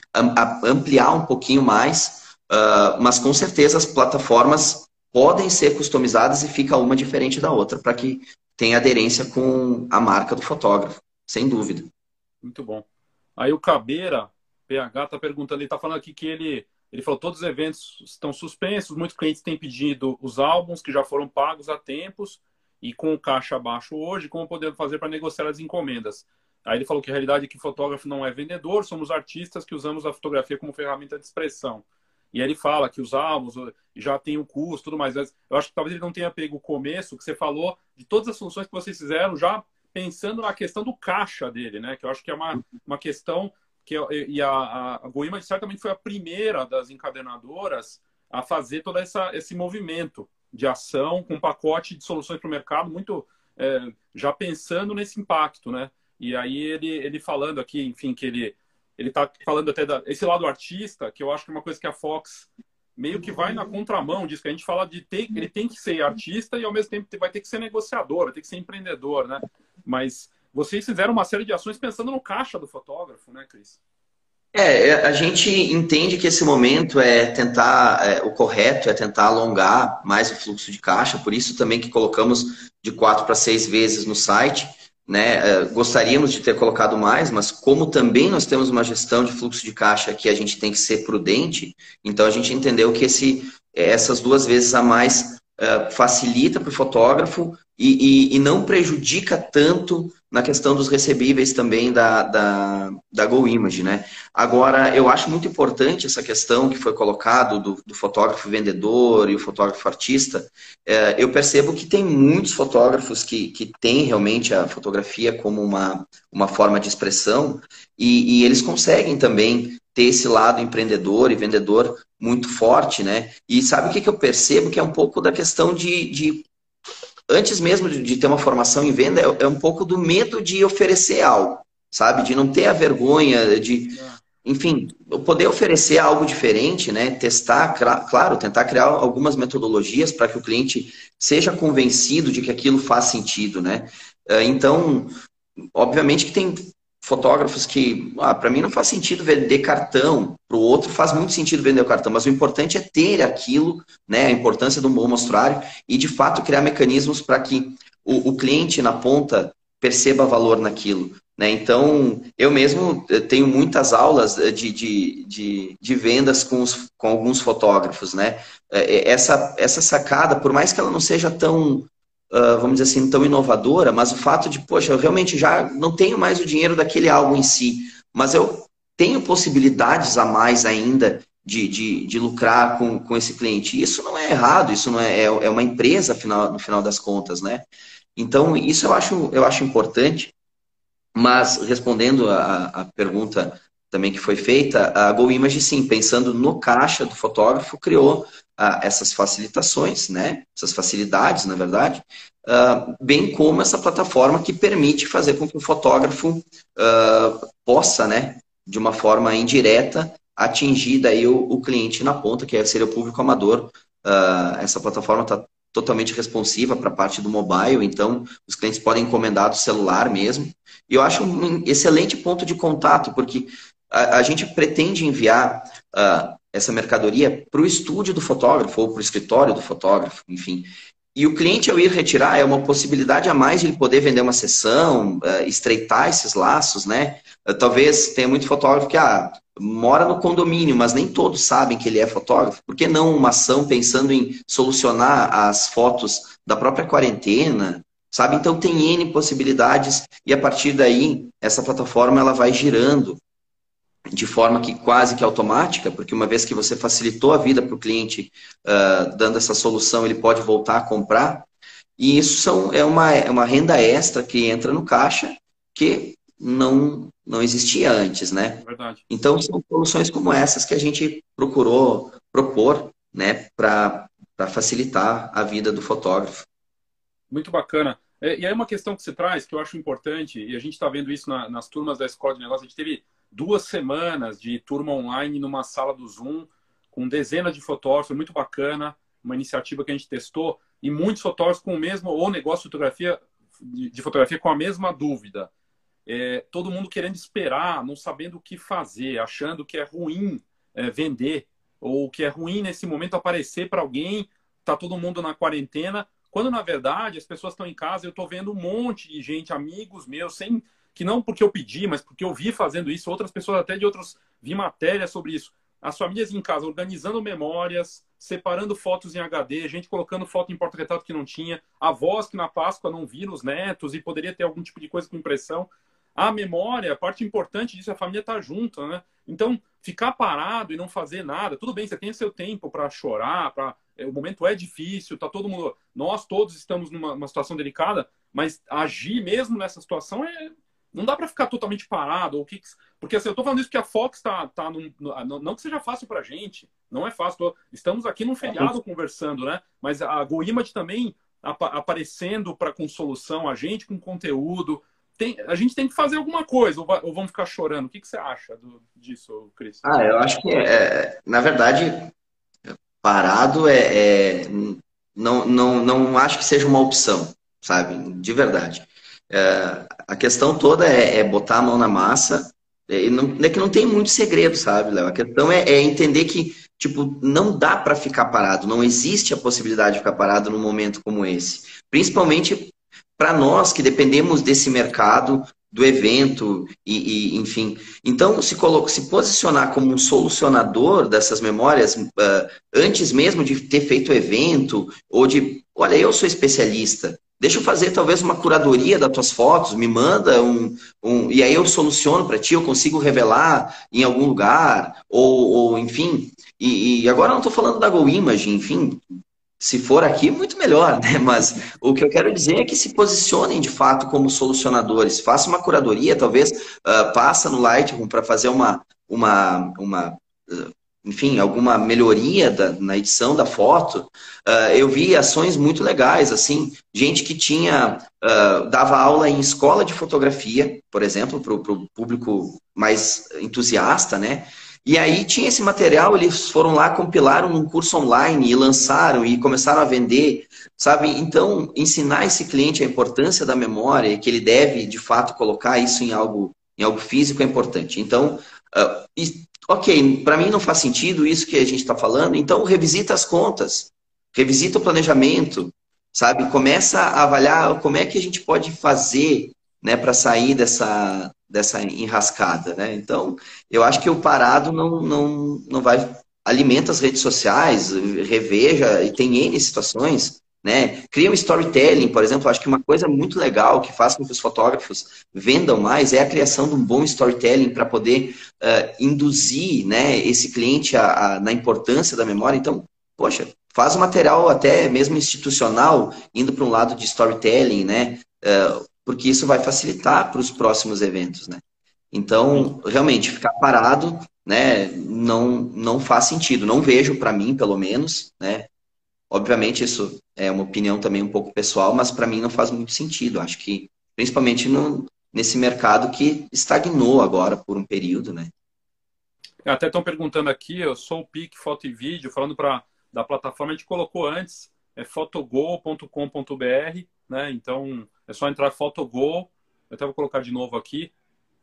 ampliar um pouquinho mais, uh, mas com certeza as plataformas podem ser customizadas e fica uma diferente da outra para que tenha aderência com a marca do fotógrafo, sem dúvida. Muito bom. Aí o Cabeira, PH, está perguntando, ele está falando aqui que ele ele falou todos os eventos estão suspensos, muitos clientes têm pedido os álbuns que já foram pagos há tempos e com o caixa baixo hoje, como podemos fazer para negociar as encomendas? Aí ele falou que a realidade é que fotógrafo não é vendedor, somos artistas que usamos a fotografia como ferramenta de expressão. E ele fala que os álbuns já tem o um custo tudo mais. Eu acho que talvez ele não tenha pego o começo que você falou de todas as soluções que vocês fizeram, já pensando na questão do caixa dele, né? Que eu acho que é uma, uma questão que e a, a Goima certamente foi a primeira das encadenadoras a fazer todo essa, esse movimento de ação com um pacote de soluções para o mercado muito é, já pensando nesse impacto, né? E aí ele, ele falando aqui, enfim, que ele ele está falando até da, esse lado artista, que eu acho que é uma coisa que a Fox meio que vai na contramão disso, que a gente fala de ter, ele tem que ser artista e ao mesmo tempo vai ter que ser negociador, vai ter que ser empreendedor, né? Mas vocês fizeram uma série de ações pensando no caixa do fotógrafo, né, Cris? É, é, a gente entende que esse momento é tentar, é, o correto é tentar alongar mais o fluxo de caixa, por isso também que colocamos de quatro para seis vezes no site. Né? É, gostaríamos de ter colocado mais, mas como também nós temos uma gestão de fluxo de caixa que a gente tem que ser prudente, então a gente entendeu que esse, essas duas vezes a mais uh, facilita para o fotógrafo e, e, e, não prejudica tanto na questão dos recebíveis também da, da, da GoImage, né? Agora, eu acho muito importante essa questão que foi colocado do, do fotógrafo vendedor e o fotógrafo artista. É, eu percebo que tem muitos fotógrafos que, que têm realmente a fotografia como uma, uma forma de expressão e, e eles conseguem também ter esse lado empreendedor e vendedor muito forte, né? E sabe o que, que eu percebo? Que é um pouco da questão de, de antes mesmo de, de ter uma formação em venda, é, é, um pouco do medo de oferecer algo, sabe? De não ter a vergonha, de, enfim, poder oferecer algo diferente, né? Testar, claro, tentar criar algumas metodologias para que o cliente seja convencido de que aquilo faz sentido, né? É, então, obviamente que tem fotógrafos que, ah, para mim não faz sentido vender cartão, para o outro faz muito sentido vender o cartão, mas o importante é ter aquilo, né, a importância do bom mostruário e de fato criar mecanismos para que o, o, cliente na ponta perceba valor naquilo. Né? Então, eu mesmo eh, tenho muitas aulas eh, de, de, de, de vendas com, os, com alguns fotógrafos. Né? Eh, essa, essa sacada, por mais que ela não seja tão uh, vamos dizer assim, tão inovadora, mas o fato de, poxa, eu realmente já não tenho mais o dinheiro daquele álbum em si, mas eu tenho possibilidades a mais ainda de, de, de lucrar com, com esse cliente. Isso não é errado, isso não é, é, é uma empresa no final das contas, né? Então, isso eu acho, eu acho importante, mas respondendo a, a pergunta também que foi feita, a GoImage, sim, pensando no caixa do fotógrafo, criou uh, essas facilitações, né? essas facilidades, na verdade, uh, bem como essa plataforma que permite fazer com que o fotógrafo uh, possa, né, de uma forma indireta, atingir daí o, o cliente na ponta, que seria o público amador. essa plataforma está totalmente responsiva para a parte do mobile, então os clientes podem encomendar do celular mesmo. E eu acho um excelente ponto de contato, porque a, a gente pretende enviar uh, essa mercadoria para o estúdio do fotógrafo ou para o escritório do fotógrafo, enfim. E o cliente, ao ir retirar, é uma possibilidade a mais de ele poder vender uma sessão, uh, estreitar esses laços, né? Uh, talvez tenha muito fotógrafo que ah, mora no condomínio, mas nem todos sabem que ele é fotógrafo. Por que não uma ação pensando em solucionar as fotos da própria quarentena, sabe? Então tem N possibilidades e a partir daí essa plataforma ela vai girando de forma que quase que automática, porque uma vez que você facilitou a vida para o cliente, uh, dando essa solução, ele pode voltar a comprar. E isso são, é, uma, é uma renda extra que entra no caixa que não, não existia antes, né? Verdade. Então, são soluções como essas que a gente procurou propor né, para facilitar a vida do fotógrafo. Muito bacana. É, e aí uma questão que você traz, que eu acho importante, e a gente está vendo isso na, nas turmas da Escola de Negócios, a gente teve duas semanas de turma online numa sala do Zoom, com dezenas de fotógrafos, muito bacana, uma iniciativa que a gente testou, e muitos fotógrafos com o mesmo, ou negócio de fotografia, de fotografia com a mesma dúvida. É, todo mundo querendo esperar, não sabendo o que fazer, achando que é ruim é, vender, ou que é ruim nesse momento aparecer para alguém, tá todo mundo na quarentena, quando na verdade as pessoas estão em casa, eu estou vendo um monte de gente, amigos meus, sem que não porque eu pedi, mas porque eu vi fazendo isso, outras pessoas até de outros vi matérias sobre isso. As famílias em casa organizando memórias, separando fotos em HD, gente colocando foto em porta-retrato que não tinha, avós que na Páscoa não viram os netos e poderia ter algum tipo de coisa com impressão. A memória, a parte importante disso a família estar tá junto, né? Então, ficar parado e não fazer nada, tudo bem, você tem seu tempo para chorar, para é, o momento é difícil, tá todo mundo, nós todos estamos numa situação delicada, mas agir mesmo nessa situação é não dá para ficar totalmente parado. Ou que, porque assim, eu estou falando isso porque a Fox está. Tá no, no, não que seja fácil para a gente, não é fácil. Tô, estamos aqui num feriado conversando, né? Mas a GoImage também ap aparecendo para com solução, a gente com conteúdo. Tem, a gente tem que fazer alguma coisa, ou, ou vamos ficar chorando? O que, que você acha do, disso, Cris? Ah, eu acho que, é, na verdade, parado é, é, não, não, não acho que seja uma opção, sabe? De verdade. É, a questão toda é, é, botar a mão na massa. É, não, é que não tem muito segredo, sabe, Léo? A questão é, é, entender que, tipo, não dá para ficar parado. Não existe a possibilidade de ficar parado num momento como esse. Principalmente para nós que dependemos desse mercado, do evento, e, e enfim. Então, se, coloca, se posicionar como um solucionador dessas memórias, uh, antes mesmo de ter feito o evento, ou de, olha, eu sou especialista, Deixa eu fazer talvez uma curadoria das tuas fotos, me manda um, um e aí eu soluciono para ti, eu consigo revelar em algum lugar, ou, ou enfim. E, e, agora eu não estou falando da GoImage, enfim, se for aqui, muito melhor, né? Mas o que eu quero dizer é que se posicionem de fato como solucionadores, faça uma curadoria, talvez uh, passa no Lightroom para fazer uma, uma, uma enfim, alguma melhoria da, na edição da foto, uh, eu vi ações muito legais, assim, gente que tinha, uh, dava aula em escola de fotografia, por exemplo, para o público mais entusiasta, né? E aí tinha esse material, eles foram lá, compilaram um curso online e lançaram e começaram a vender, sabe? Então, ensinar esse cliente a importância da memória, que ele deve, de fato, colocar isso em algo, em algo físico é importante. Então, uh, ok, para mim não faz sentido isso que a gente está falando, então revisita as contas, revisita o planejamento, sabe? Começa a avaliar como é que a gente pode fazer né, para sair dessa, dessa enrascada. Né? Então, eu acho que o parado não, não, não vai. Alimenta as redes sociais, reveja, e tem N situações né? Cria um storytelling, por exemplo, acho que uma coisa muito legal que faz com que os fotógrafos vendam mais é a criação de um bom storytelling para poder uh, induzir né, esse cliente a, a, na importância da memória. Então, poxa, faz um material até mesmo institucional, indo para um lado de storytelling, né? Uh, porque isso vai facilitar para os próximos eventos, né? Então, realmente, ficar parado né, não, não faz sentido. Não vejo, para mim, pelo menos, né? Obviamente, isso é uma opinião também um pouco pessoal, mas para mim não faz muito sentido. Acho que, principalmente no, nesse mercado que estagnou agora por um período, né? Até estão perguntando aqui, eu sou o PIC Foto e Vídeo, falando para da plataforma, a gente colocou antes, é fotogol.com.br, né? Então, é só entrar fotogol, eu até vou colocar de novo aqui,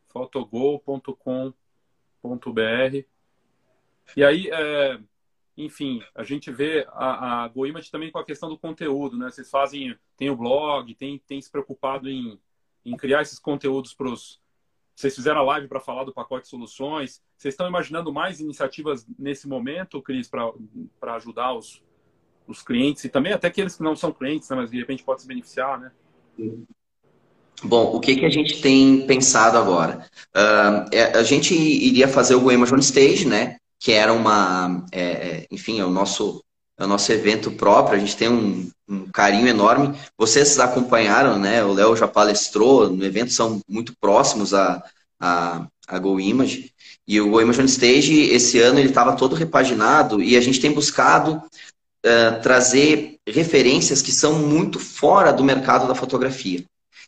fotogol.com.br. E aí, é, enfim, a gente vê a, a GoImage também com a questão do conteúdo, né? Vocês fazem, tem o blog, tem, tem se preocupado em, em criar esses conteúdos para os. Vocês fizeram a live para falar do pacote de soluções. Vocês estão imaginando mais iniciativas nesse momento, Cris, para ajudar os, os clientes e também até aqueles que não são clientes, né, mas de repente pode se beneficiar, né? Bom, o que, que a gente tem pensado agora? Uh, a gente iria fazer o GoImage on Stage, né? Que era uma, é, é, enfim, é o nosso é o nosso evento próprio, a gente tem um, um carinho enorme. Vocês acompanharam, né? O Léo já palestrou no evento, são muito próximos a, a, a Go Image. E o Go Image on Stage, esse ano, ele estava todo repaginado e a gente tem buscado uh, trazer referências que são muito fora do mercado da fotografia.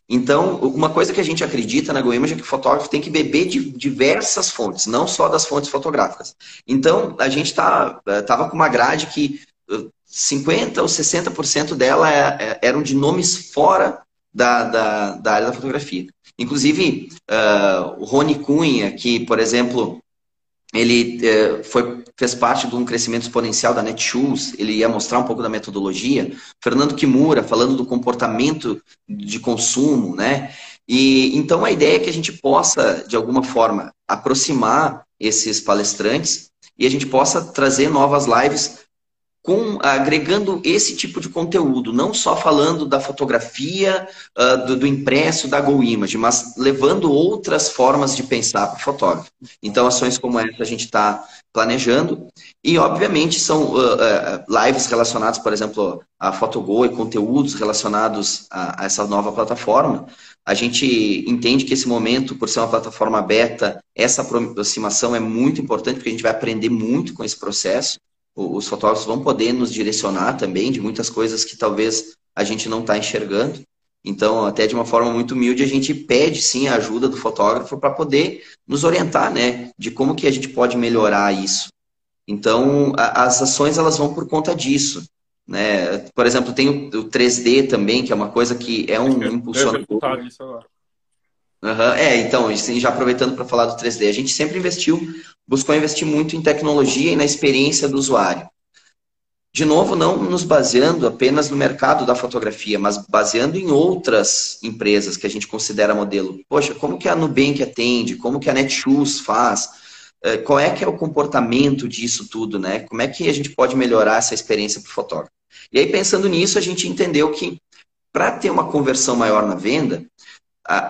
Então, uma coisa que a gente acredita na GoImage é que o fotógrafo tem que beber de diversas fontes, não só das fontes fotográficas. Então, a gente tá, com uma grade que 50% ou 60% dela é, é, eram de nomes fora da, da, da área da fotografia. Inclusive, uh, o Rony Cunha, que, por exemplo, ele uh, foi, fez parte de um crescimento exponencial da Netshoes, ele ia mostrar um pouco da metodologia. Fernando Kimura, falando do comportamento de consumo, né? E então a ideia é que a gente possa, de alguma forma, aproximar esses palestrantes e a gente possa trazer novas lives com, agregando esse tipo de conteúdo, não só falando da fotografia, uh, do, do, impresso, da Go Image, mas levando outras formas de pensar para o fotógrafo. Então, ações como essa a gente está planejando. E, obviamente, são uh, uh, lives relacionadas, por exemplo, a Fotogo e conteúdos relacionados a, a essa nova plataforma. A gente entende que esse momento, por ser uma plataforma beta, essa aproximação é muito importante, porque a gente vai aprender muito com esse processo os fotógrafos vão poder nos direcionar também de muitas coisas que talvez a gente não está enxergando. Então, até de uma forma muito humilde, a gente pede sim a ajuda do fotógrafo para poder nos orientar, né, de como que a gente pode melhorar isso. Então, a, as ações elas vão por conta disso, né? Por exemplo, tem o, o 3D também, que é uma coisa que é um impulsionador. Uhum. É, então, já aproveitando para falar do 3D, a gente sempre investiu, buscou investir muito em tecnologia e na experiência do usuário. De novo, não nos baseando apenas no mercado da fotografia, mas baseando em outras empresas que a gente considera modelo. Poxa, como que a Nubank atende? Como que a Netshoes faz? Eh, qual é que é o comportamento disso tudo, né? Como é que a gente pode melhorar essa experiência para o fotógrafo? E aí, pensando nisso, a gente entendeu que para ter uma conversão maior na venda,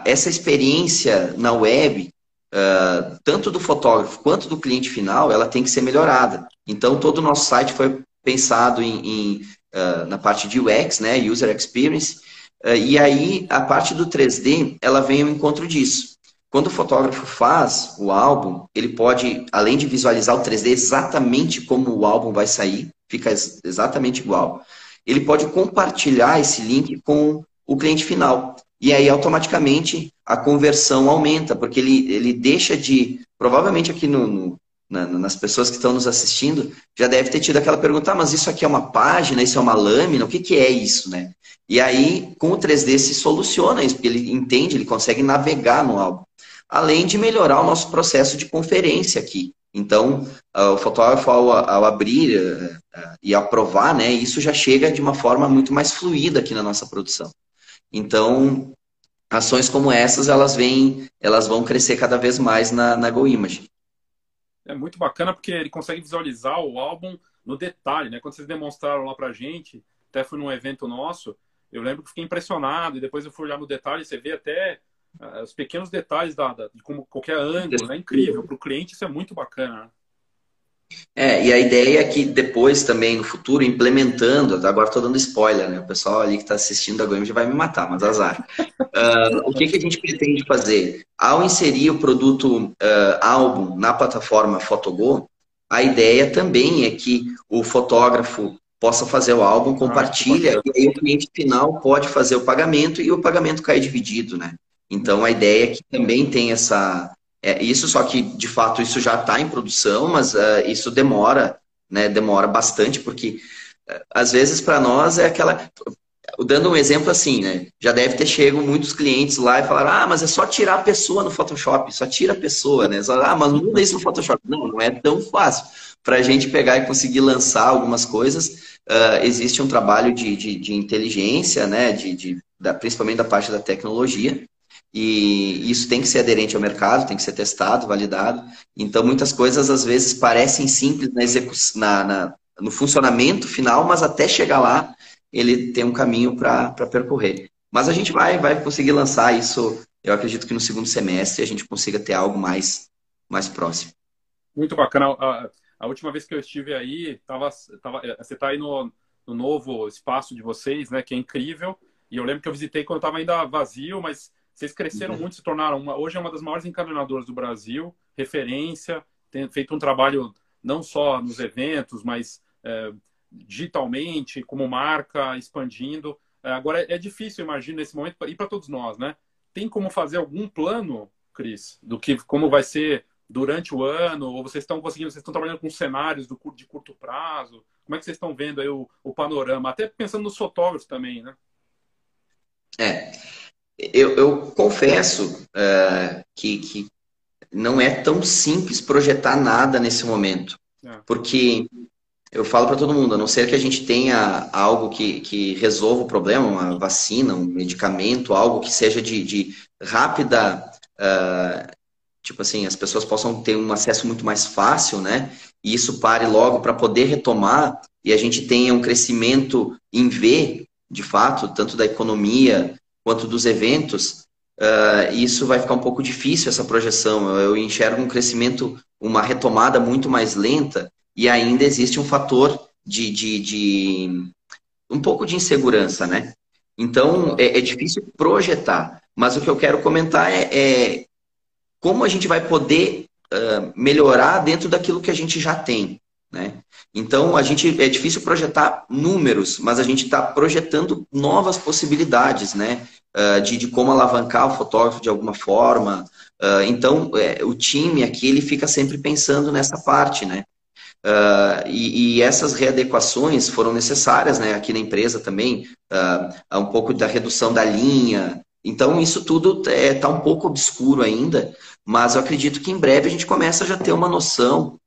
essa experiência na web, uh, tanto do fotógrafo quanto do cliente final, ela tem que ser melhorada. Então, todo o nosso site foi pensado em, em uh, na parte de UX, né, User Experience, uh, e aí a parte do 3D, ela vem ao encontro disso. Quando o fotógrafo faz o álbum, ele pode, além de visualizar o 3D exatamente como o álbum vai sair, fica exatamente igual, ele pode compartilhar esse link com o cliente final. E aí, automaticamente, a conversão aumenta, porque ele, ele deixa de. Provavelmente aqui no, no na, nas pessoas que estão nos assistindo, já deve ter tido aquela pergunta: ah, mas isso aqui é uma página, isso é uma lâmina, o que, que é isso, né? E aí, com o 3D se soluciona isso, porque ele entende, ele consegue navegar no álbum. Além de melhorar o nosso processo de conferência aqui. Então, o fotógrafo, ao, ao abrir uh, uh, e aprovar, né, isso já chega de uma forma muito mais fluida aqui na nossa produção. Então, ações como essas, elas vêm, elas vão crescer cada vez mais na, na GoImage. É muito bacana porque ele consegue visualizar o álbum no detalhe, né? Quando vocês demonstraram lá pra gente, até foi num evento nosso, eu lembro que fiquei impressionado e depois eu fui olhar no detalhe, você vê até uh, os pequenos detalhes da, da, de como qualquer ângulo, né? Incrível. Para o cliente isso é muito bacana. É, e a ideia é que depois também, no futuro, implementando, agora estou dando spoiler, né? O pessoal ali que está assistindo a Goiânia já vai me matar, mas azar. Uh, o que, que a gente pretende fazer? Ao inserir o produto uh, álbum na plataforma Fotogo, a ideia também é que o fotógrafo possa fazer o álbum, compartilha, ah, e aí o cliente final pode fazer o pagamento e o pagamento cai dividido, né? Então a ideia é que também tem essa, é, isso só que, de fato, isso já está em produção, mas uh, isso demora, né? Demora bastante, porque uh, às vezes para nós é aquela. Dando um exemplo assim, né? Já deve ter chegado muitos clientes lá e falaram: ah, mas é só tirar a pessoa no Photoshop, só tira a pessoa, né? Só, ah, mas muda isso no Photoshop. Não, não é tão fácil. Para a gente pegar e conseguir lançar algumas coisas, uh, existe um trabalho de, de, de inteligência, né? De, de, da, principalmente da parte da tecnologia, e isso tem que ser aderente ao mercado, tem que ser testado, validado. Então, muitas coisas às vezes parecem simples na na, na, no funcionamento final, mas até chegar lá, ele tem um caminho para percorrer. Mas a gente vai, vai conseguir lançar isso, eu acredito que no segundo semestre a gente consiga ter algo mais, mais próximo. Muito bacana. A, a última vez que eu estive aí, tava, tava, você está aí no, no novo espaço de vocês, né, que é incrível. E eu lembro que eu visitei quando estava ainda vazio, mas Vocês cresceram uhum. muito, se tornaram uma, hoje é uma das maiores encadernadoras do Brasil, referência, tem feito um trabalho não só nos eventos, mas é, digitalmente, como marca, expandindo. É, agora, é difícil, imagino, nesse momento, e para todos nós, né? Tem como fazer algum plano, Cris, do que como vai ser durante o ano? Ou vocês estão conseguindo, vocês estão trabalhando com cenários do, de curto prazo? Como é que vocês estão vendo aí o, o panorama? Até pensando nos fotógrafos também, né? É, eu, eu confesso uh, que, que não é tão simples projetar nada nesse momento. É. Porque eu falo para todo mundo, a não ser que a gente tenha algo que, que resolva o problema, uma vacina, um medicamento, algo que seja de, de rápida, uh, tipo assim, as pessoas possam ter um acesso muito mais fácil, né? E isso pare logo para poder retomar e a gente tenha um crescimento em V, de fato, tanto da economia quanto dos eventos, uh, isso vai ficar um pouco difícil essa projeção. Eu, eu enxergo um crescimento, uma retomada muito mais lenta e ainda existe um fator de, de, de um pouco de insegurança, né? Então é, é, difícil projetar. Mas o que eu quero comentar é, é como a gente vai poder uh, melhorar dentro daquilo que a gente já tem. Né? Então, a gente é difícil projetar números, mas a gente está projetando novas possibilidades, né? Uh, de, de, como alavancar o fotógrafo de alguma forma. Uh, então, é, o time aqui ele fica sempre pensando nessa parte, né? Uh, e, e, essas readequações foram necessárias, né? Aqui na empresa também, um pouco da redução da linha. Então, isso tudo está é, tá um pouco obscuro ainda, mas eu acredito que em breve a gente começa a já ter uma noção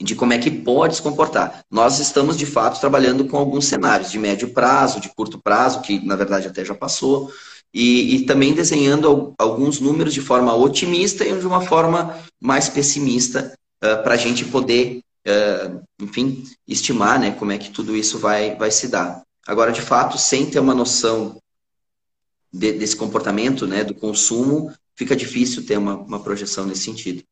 de como é que pode se comportar. Nós estamos, de fato, trabalhando com alguns cenários de médio prazo, de curto prazo, que na verdade até já passou, e, e também desenhando alguns números de forma otimista e de uma forma mais pessimista, uh, para a gente poder, uh, enfim, estimar né, como é que tudo isso vai, vai se dar. Agora, de fato, sem ter uma noção de, desse comportamento, né, do consumo, fica difícil ter uma, uma projeção nesse sentido.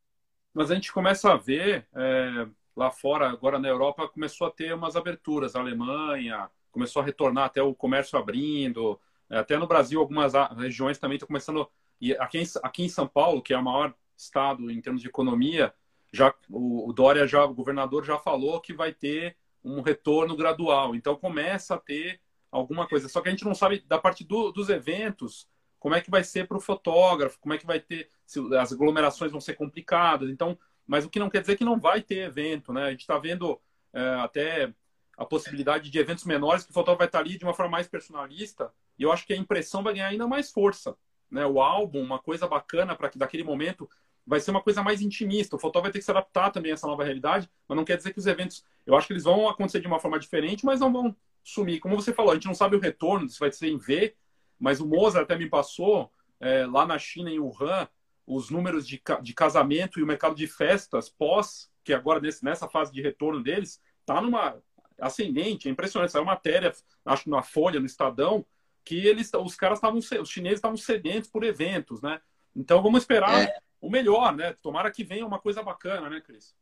Mas a gente começa a ver é, lá fora, agora na Europa, começou a ter umas aberturas. A Alemanha começou a retornar até o comércio abrindo. É, até no Brasil, algumas regiões também estão começando. E aqui aqui em São Paulo, que é o maior estado em termos de economia, já o, o Dória, já, o governador, já falou que vai ter um retorno gradual. Então começa a ter alguma coisa. Só que a gente não sabe da parte do, dos eventos como é que vai ser para o fotógrafo, como é que vai ter, se as aglomerações vão ser complicadas. Então, mas o que não quer dizer que não vai ter evento, né? A gente está vendo é, até a possibilidade de eventos menores que o fotógrafo vai estar ali de uma forma mais personalista e eu acho que a impressão vai ganhar ainda mais força, né? O álbum, uma coisa bacana para que daquele momento vai ser uma coisa mais intimista. O fotógrafo vai ter que se adaptar também a essa nova realidade, mas não quer dizer que os eventos, eu acho que eles vão acontecer de uma forma diferente, mas não vão sumir. Como você falou, a gente não sabe o retorno, se vai ser em V, mas o Mozart até me passou, é, lá na China, em Wuhan, os números de, de casamento e o mercado de festas pós, que agora nesse, nessa fase de retorno deles, está numa ascendente. É impressionante. Saiu matéria, acho na Folha, no Estadão, que eles, os caras estavam, os chineses estavam sedentos por eventos, né? Então vamos esperar é. o melhor, né? Tomara que venha uma coisa bacana, né, Cris?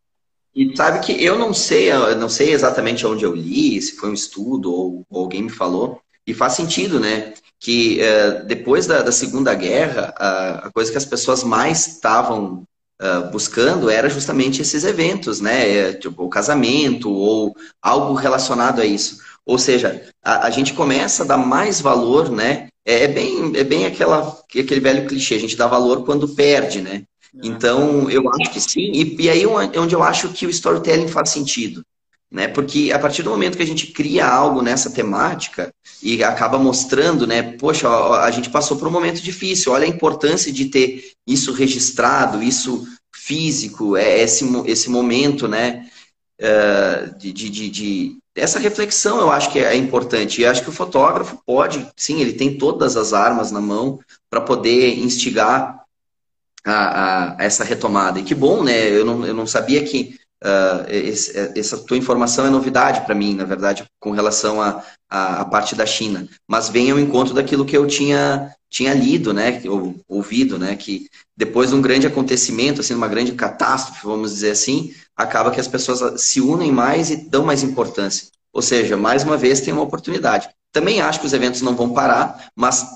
E sabe que eu não sei, eu não sei exatamente onde eu li, se foi um estudo ou, ou alguém me falou, e faz sentido, né? Que uh, depois da, da, Segunda Guerra, a, a, coisa que as pessoas mais estavam uh, buscando era justamente esses eventos, né? É, tipo, o casamento ou algo relacionado a isso. Ou seja, a, a gente começa a dar mais valor, né? É, é, bem, é bem aquela, aquele velho clichê, a gente dá valor quando perde, né? É. Então, eu acho que sim. E, e aí é onde eu acho que o storytelling faz sentido né? Porque a partir do momento que a gente cria algo nessa temática e acaba mostrando, né? Poxa, a gente passou por um momento difícil. Olha a importância de ter isso registrado, isso físico, é esse, esse momento, né? Uh, de, de, de, essa reflexão eu acho que é importante. E acho que o fotógrafo pode, sim, ele tem todas as armas na mão para poder instigar a, a, essa retomada. E que bom, né? Eu não, eu não sabia que Uh, esse, essa tua informação é novidade para mim, na verdade, com relação à a, a, a, parte da China. Mas vem ao encontro daquilo que eu tinha, tinha lido, né, ou ouvido, né, que depois de um grande acontecimento, assim, uma grande catástrofe, vamos dizer assim, acaba que as pessoas se unem mais e dão mais importância. Ou seja, mais uma vez tem uma oportunidade. Também acho que os eventos não vão parar, mas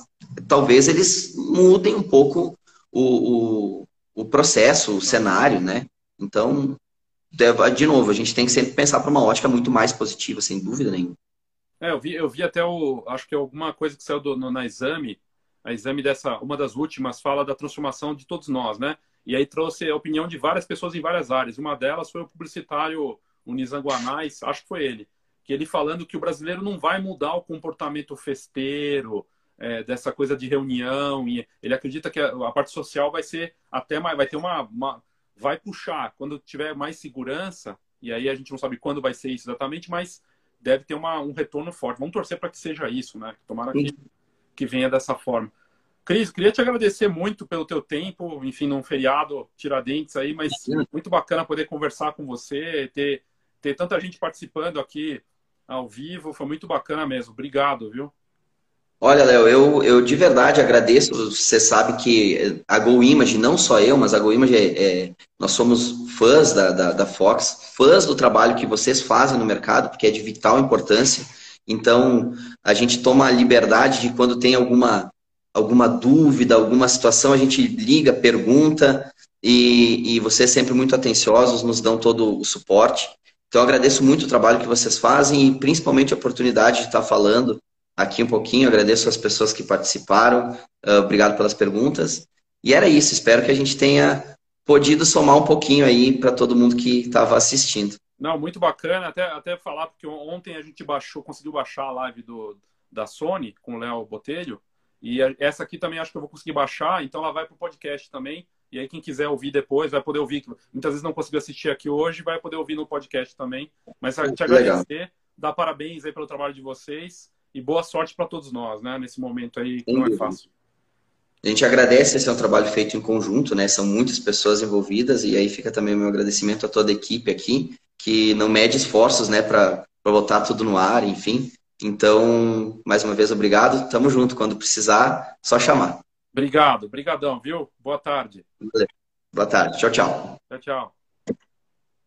talvez eles mudem um pouco o, o, o processo, o cenário, né? Então, de novo, a gente tem que sempre pensar para uma ótica muito mais positiva, sem dúvida nenhuma. É, eu vi, eu vi até o, acho que alguma coisa que saiu do, no, na exame, a exame dessa, uma das últimas fala da transformação de todos nós, né? E aí trouxe a opinião de várias pessoas em várias áreas. Uma delas foi o publicitário o Nizanguanais, acho que foi ele, que ele falando que o brasileiro não vai mudar o comportamento festeiro, é, dessa coisa de reunião. E ele acredita que a, a, parte social vai ser até mais, vai ter uma, uma, vai puxar quando tiver mais segurança. E aí a gente não sabe quando vai ser isso exatamente, mas deve ter uma, um retorno forte. Vamos torcer para que seja isso, né? Tomara que, que venha dessa forma. Cris, queria te agradecer muito pelo teu tempo, enfim, num feriado Tiradentes aí, mas muito bacana poder conversar com você, ter, ter tanta gente participando aqui ao vivo, foi muito bacana mesmo. Obrigado, viu? Olha, Léo, eu, eu de verdade agradeço. Você sabe que a Go Image, não só eu, mas a Go Image, é, é, nós somos fãs da, da, da, Fox, fãs do trabalho que vocês fazem no mercado, porque é de vital importância. Então, a gente toma a liberdade de quando tem alguma alguma dúvida, alguma situação, a gente liga, pergunta e, e vocês sempre muito atenciosos, nos dão todo o suporte. Então, agradeço muito o trabalho que vocês fazem e principalmente a oportunidade de estar falando aqui um pouquinho. Agradeço as pessoas que participaram, uh, obrigado pelas perguntas. E era isso, espero que a gente tenha podido somar um pouquinho aí para todo mundo que estava assistindo. Não, muito bacana, até, até falar, porque ontem a gente baixou, conseguiu baixar a live do, da Sony com o Léo Botelho, e essa aqui também acho que eu vou conseguir baixar, então ela vai para o podcast também. E aí, quem quiser ouvir depois, vai poder ouvir. Muitas vezes não conseguiu assistir aqui hoje, vai poder ouvir no podcast também. Mas a te agradecer, dar parabéns aí pelo trabalho de vocês e boa sorte para todos nós, né? Nesse momento aí que não é fácil. A gente agradece esse é um trabalho feito em conjunto, né? São muitas pessoas envolvidas e aí fica também o meu agradecimento a toda a equipe aqui que não mede esforços, né, para botar tudo no ar, enfim. Então, mais uma vez, obrigado. Tamo junto. Quando precisar, só chamar. Obrigado, obrigadão, viu? Boa tarde. Boa tarde. Tchau, tchau. Tchau, tchau.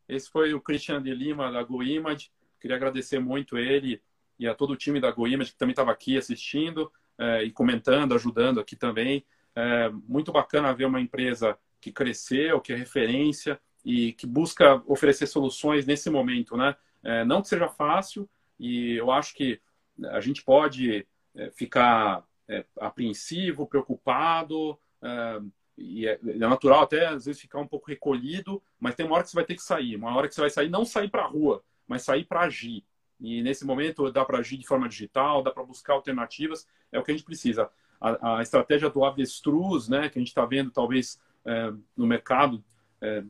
Esse foi o Christian de Lima, da GoImage. Queria agradecer muito ele e a todo o time da GoImage que também estava aqui assistindo é, e comentando, ajudando aqui também. É, muito bacana ver uma empresa que cresceu, que é referência e que busca oferecer soluções nesse momento, né? É, não que seja fácil, e eu acho que a gente pode é, ficar é, apreensivo, preocupado, é, e é, natural até às vezes ficar um pouco recolhido, mas tem uma hora que você vai ter que sair, uma hora que você vai sair, não sair para a rua, mas sair para agir. E nesse momento dá para agir de forma digital, dá para buscar alternativas, é o que a gente precisa. A, a estratégia do avestruz, né, que a gente está vendo talvez é, no mercado, é,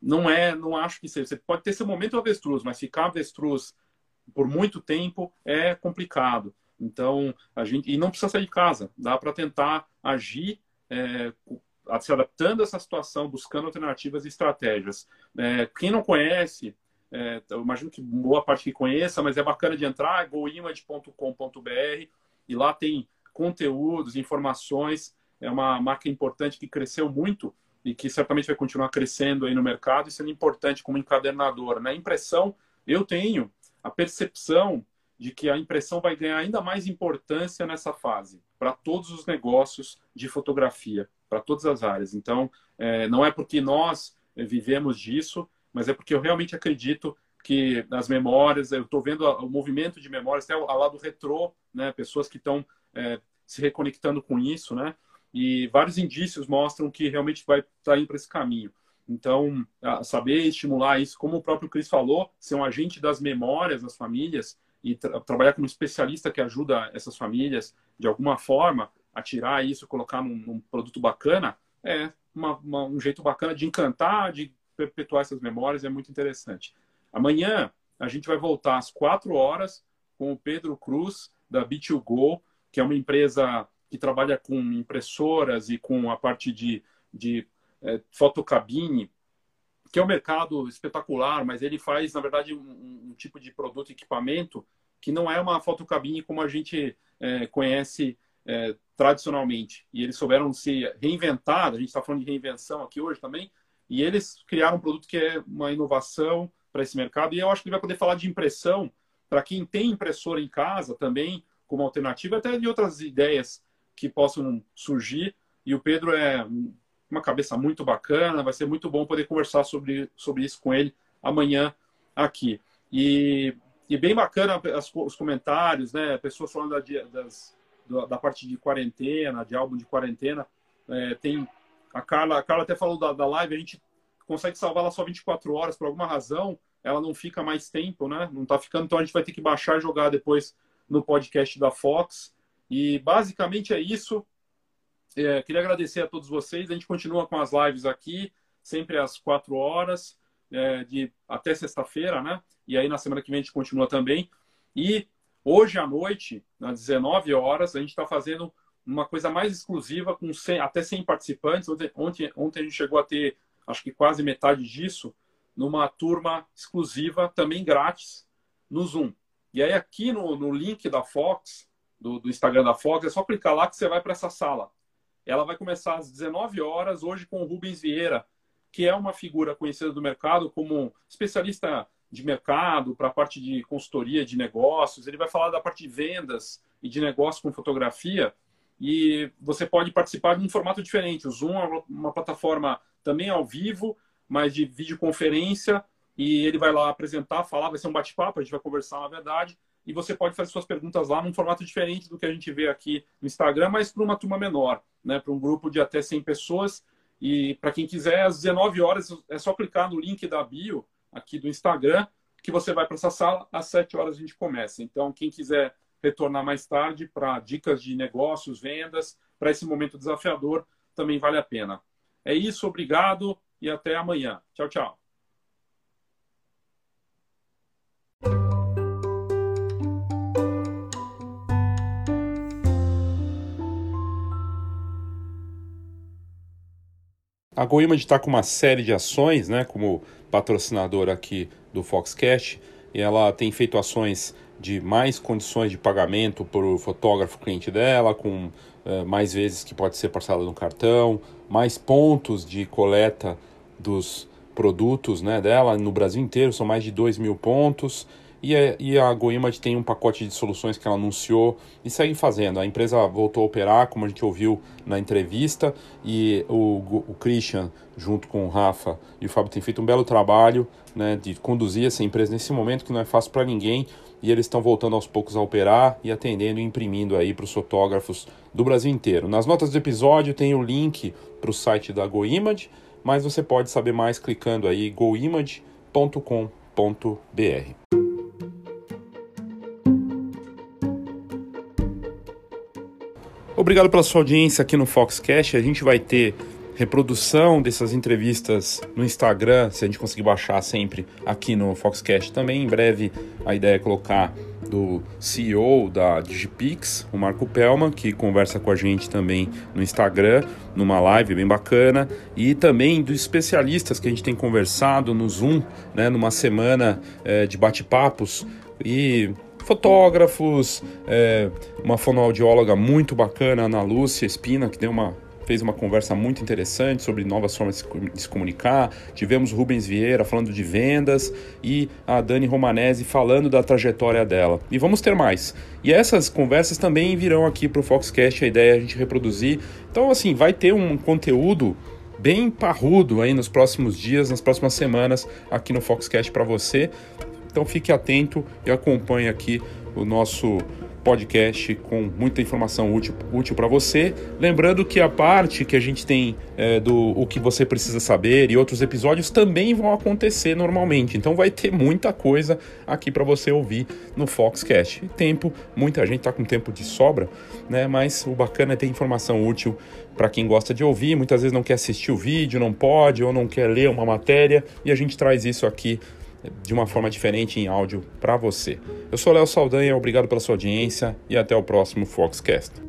não é, não acho que seja. Você pode ter seu momento avestruz, mas ficar avestruz por muito tempo é complicado. Então, a gente. E não precisa sair de casa, dá para tentar agir é, se adaptando a essa situação, buscando alternativas e estratégias. É, quem não conhece, é, eu imagino que boa parte que conheça, mas é bacana de entrar, é goimage.com.br e lá tem conteúdos, informações. É uma marca importante que cresceu muito e que certamente vai continuar crescendo aí no mercado e sendo importante como encadernadora. Na né? impressão, eu tenho a percepção de que a impressão vai ganhar ainda mais importância nessa fase, para todos os negócios de fotografia, para todas as áreas. Então, é, não é porque nós vivemos disso, mas é porque eu realmente acredito que as memórias, eu estou vendo o movimento de memórias, até ao lado retrô, né, pessoas que estão é, se reconectando com isso, né, e vários indícios mostram que realmente vai estar tá indo para esse caminho. Então, saber estimular isso, como o próprio Cris falou, ser um agente das memórias das famílias e tra trabalhar como especialista que ajuda essas famílias, de alguma forma, a tirar isso, colocar num, num produto bacana, é uma, uma, um jeito bacana de encantar, de perpetuar essas memórias, é muito interessante. Amanhã, a gente vai voltar às quatro horas com o Pedro Cruz, da B2Go, que é uma empresa que trabalha com impressoras e com a parte de, de é, fotocabine, que é um mercado espetacular, mas ele faz, na verdade, um, um tipo de produto, equipamento, que não é uma fotocabine como a gente é, conhece é, tradicionalmente. E eles souberam se reinventar, a gente está falando de reinvenção aqui hoje também, e eles criaram um produto que é uma inovação para esse mercado. E eu acho que ele vai poder falar de impressão para quem tem impressora em casa também, como alternativa, até de outras ideias que possam surgir. E o Pedro é uma cabeça muito bacana, vai ser muito bom poder conversar sobre, sobre isso com ele amanhã aqui. E, e bem bacana as, os comentários, né? Pessoas falando da, das, da parte de quarentena, de álbum de quarentena. É, tem a Carla, a Carla até falou da, da live, a gente consegue salvar ela só 24 horas por alguma razão, ela não fica mais tempo, né? Não tá ficando, então a gente vai ter que baixar e jogar depois no podcast da Fox. E basicamente é isso. É, queria agradecer a todos vocês. A gente continua com as lives aqui, sempre às 4 horas, é, de até sexta-feira, né? E aí na semana que vem a gente continua também. E hoje à noite, às 19 horas, a gente está fazendo uma coisa mais exclusiva, com 100, até 100 participantes. Ontem, ontem a gente chegou a ter, acho que quase metade disso, numa turma exclusiva, também grátis, no Zoom. E aí aqui no, no link da Fox, do, do Instagram da Fox, é só clicar lá que você vai para essa sala. Ela vai começar às 19 horas, hoje com o Rubens Vieira, que é uma figura conhecida do mercado como especialista de mercado, para a parte de consultoria de negócios. Ele vai falar da parte de vendas e de negócio com fotografia. E você pode participar de um formato diferente. O Zoom é uma plataforma também ao vivo, mas de videoconferência. E ele vai lá apresentar, falar, vai ser um bate-papo, a gente vai conversar na verdade e você pode fazer suas perguntas lá num formato diferente do que a gente vê aqui no Instagram, mas para uma turma menor, né? para um grupo de até 100 pessoas. E para quem quiser, às 19 horas, é só clicar no link da bio aqui do Instagram, que você vai para essa sala, às 7 horas a gente começa. Então, quem quiser retornar mais tarde para dicas de negócios, vendas, para esse momento desafiador, também vale a pena. É isso, obrigado e até amanhã. Tchau, tchau. A GoImage está com uma série de ações, né, como patrocinador aqui do Foxcast, e ela tem feito ações de mais condições de pagamento para o fotógrafo cliente dela, com uh, mais vezes que pode ser parcelado no cartão, mais pontos de coleta dos produtos né, dela no Brasil inteiro, são mais de 2 mil pontos. E a, e a GoImage tem um pacote de soluções que ela anunciou e segue fazendo. A empresa voltou a operar, como a gente ouviu na entrevista, e o, o Christian, junto com o Rafa e o Fábio, tem feito um belo trabalho né, de conduzir essa empresa nesse momento que não é fácil para ninguém. E eles estão voltando aos poucos a operar e atendendo e imprimindo aí para os fotógrafos do Brasil inteiro. Nas notas do episódio tem o link para o site da GoImage, mas você pode saber mais clicando aí goimage.com.br. Obrigado pela sua audiência aqui no Foxcast. A gente vai ter reprodução dessas entrevistas no Instagram, se a gente conseguir baixar sempre aqui no Foxcast também. Em breve a ideia é colocar do CEO da Digipix, o Marco Pelman, que conversa com a gente também no Instagram, numa live bem bacana, e também dos especialistas que a gente tem conversado no Zoom, né, numa semana é, de bate-papos e fotógrafos, é, uma fonoaudióloga muito bacana, Ana Lúcia Espina, que deu uma fez uma conversa muito interessante sobre novas formas de se comunicar. Tivemos Rubens Vieira falando de vendas e a Dani Romanese falando da trajetória dela. E vamos ter mais. E essas conversas também virão aqui para o Foxcast, a ideia é a gente reproduzir. Então, assim, vai ter um conteúdo bem parrudo aí nos próximos dias, nas próximas semanas aqui no Foxcast para você. Então fique atento e acompanhe aqui o nosso podcast com muita informação útil, útil para você. Lembrando que a parte que a gente tem é, do o que você precisa saber e outros episódios também vão acontecer normalmente. Então vai ter muita coisa aqui para você ouvir no Foxcast. Tempo, muita gente está com tempo de sobra, né? Mas o bacana é ter informação útil para quem gosta de ouvir. Muitas vezes não quer assistir o vídeo, não pode ou não quer ler uma matéria e a gente traz isso aqui de uma forma diferente em áudio para você. Eu sou Léo Saldanha, obrigado pela sua audiência e até o próximo Foxcast.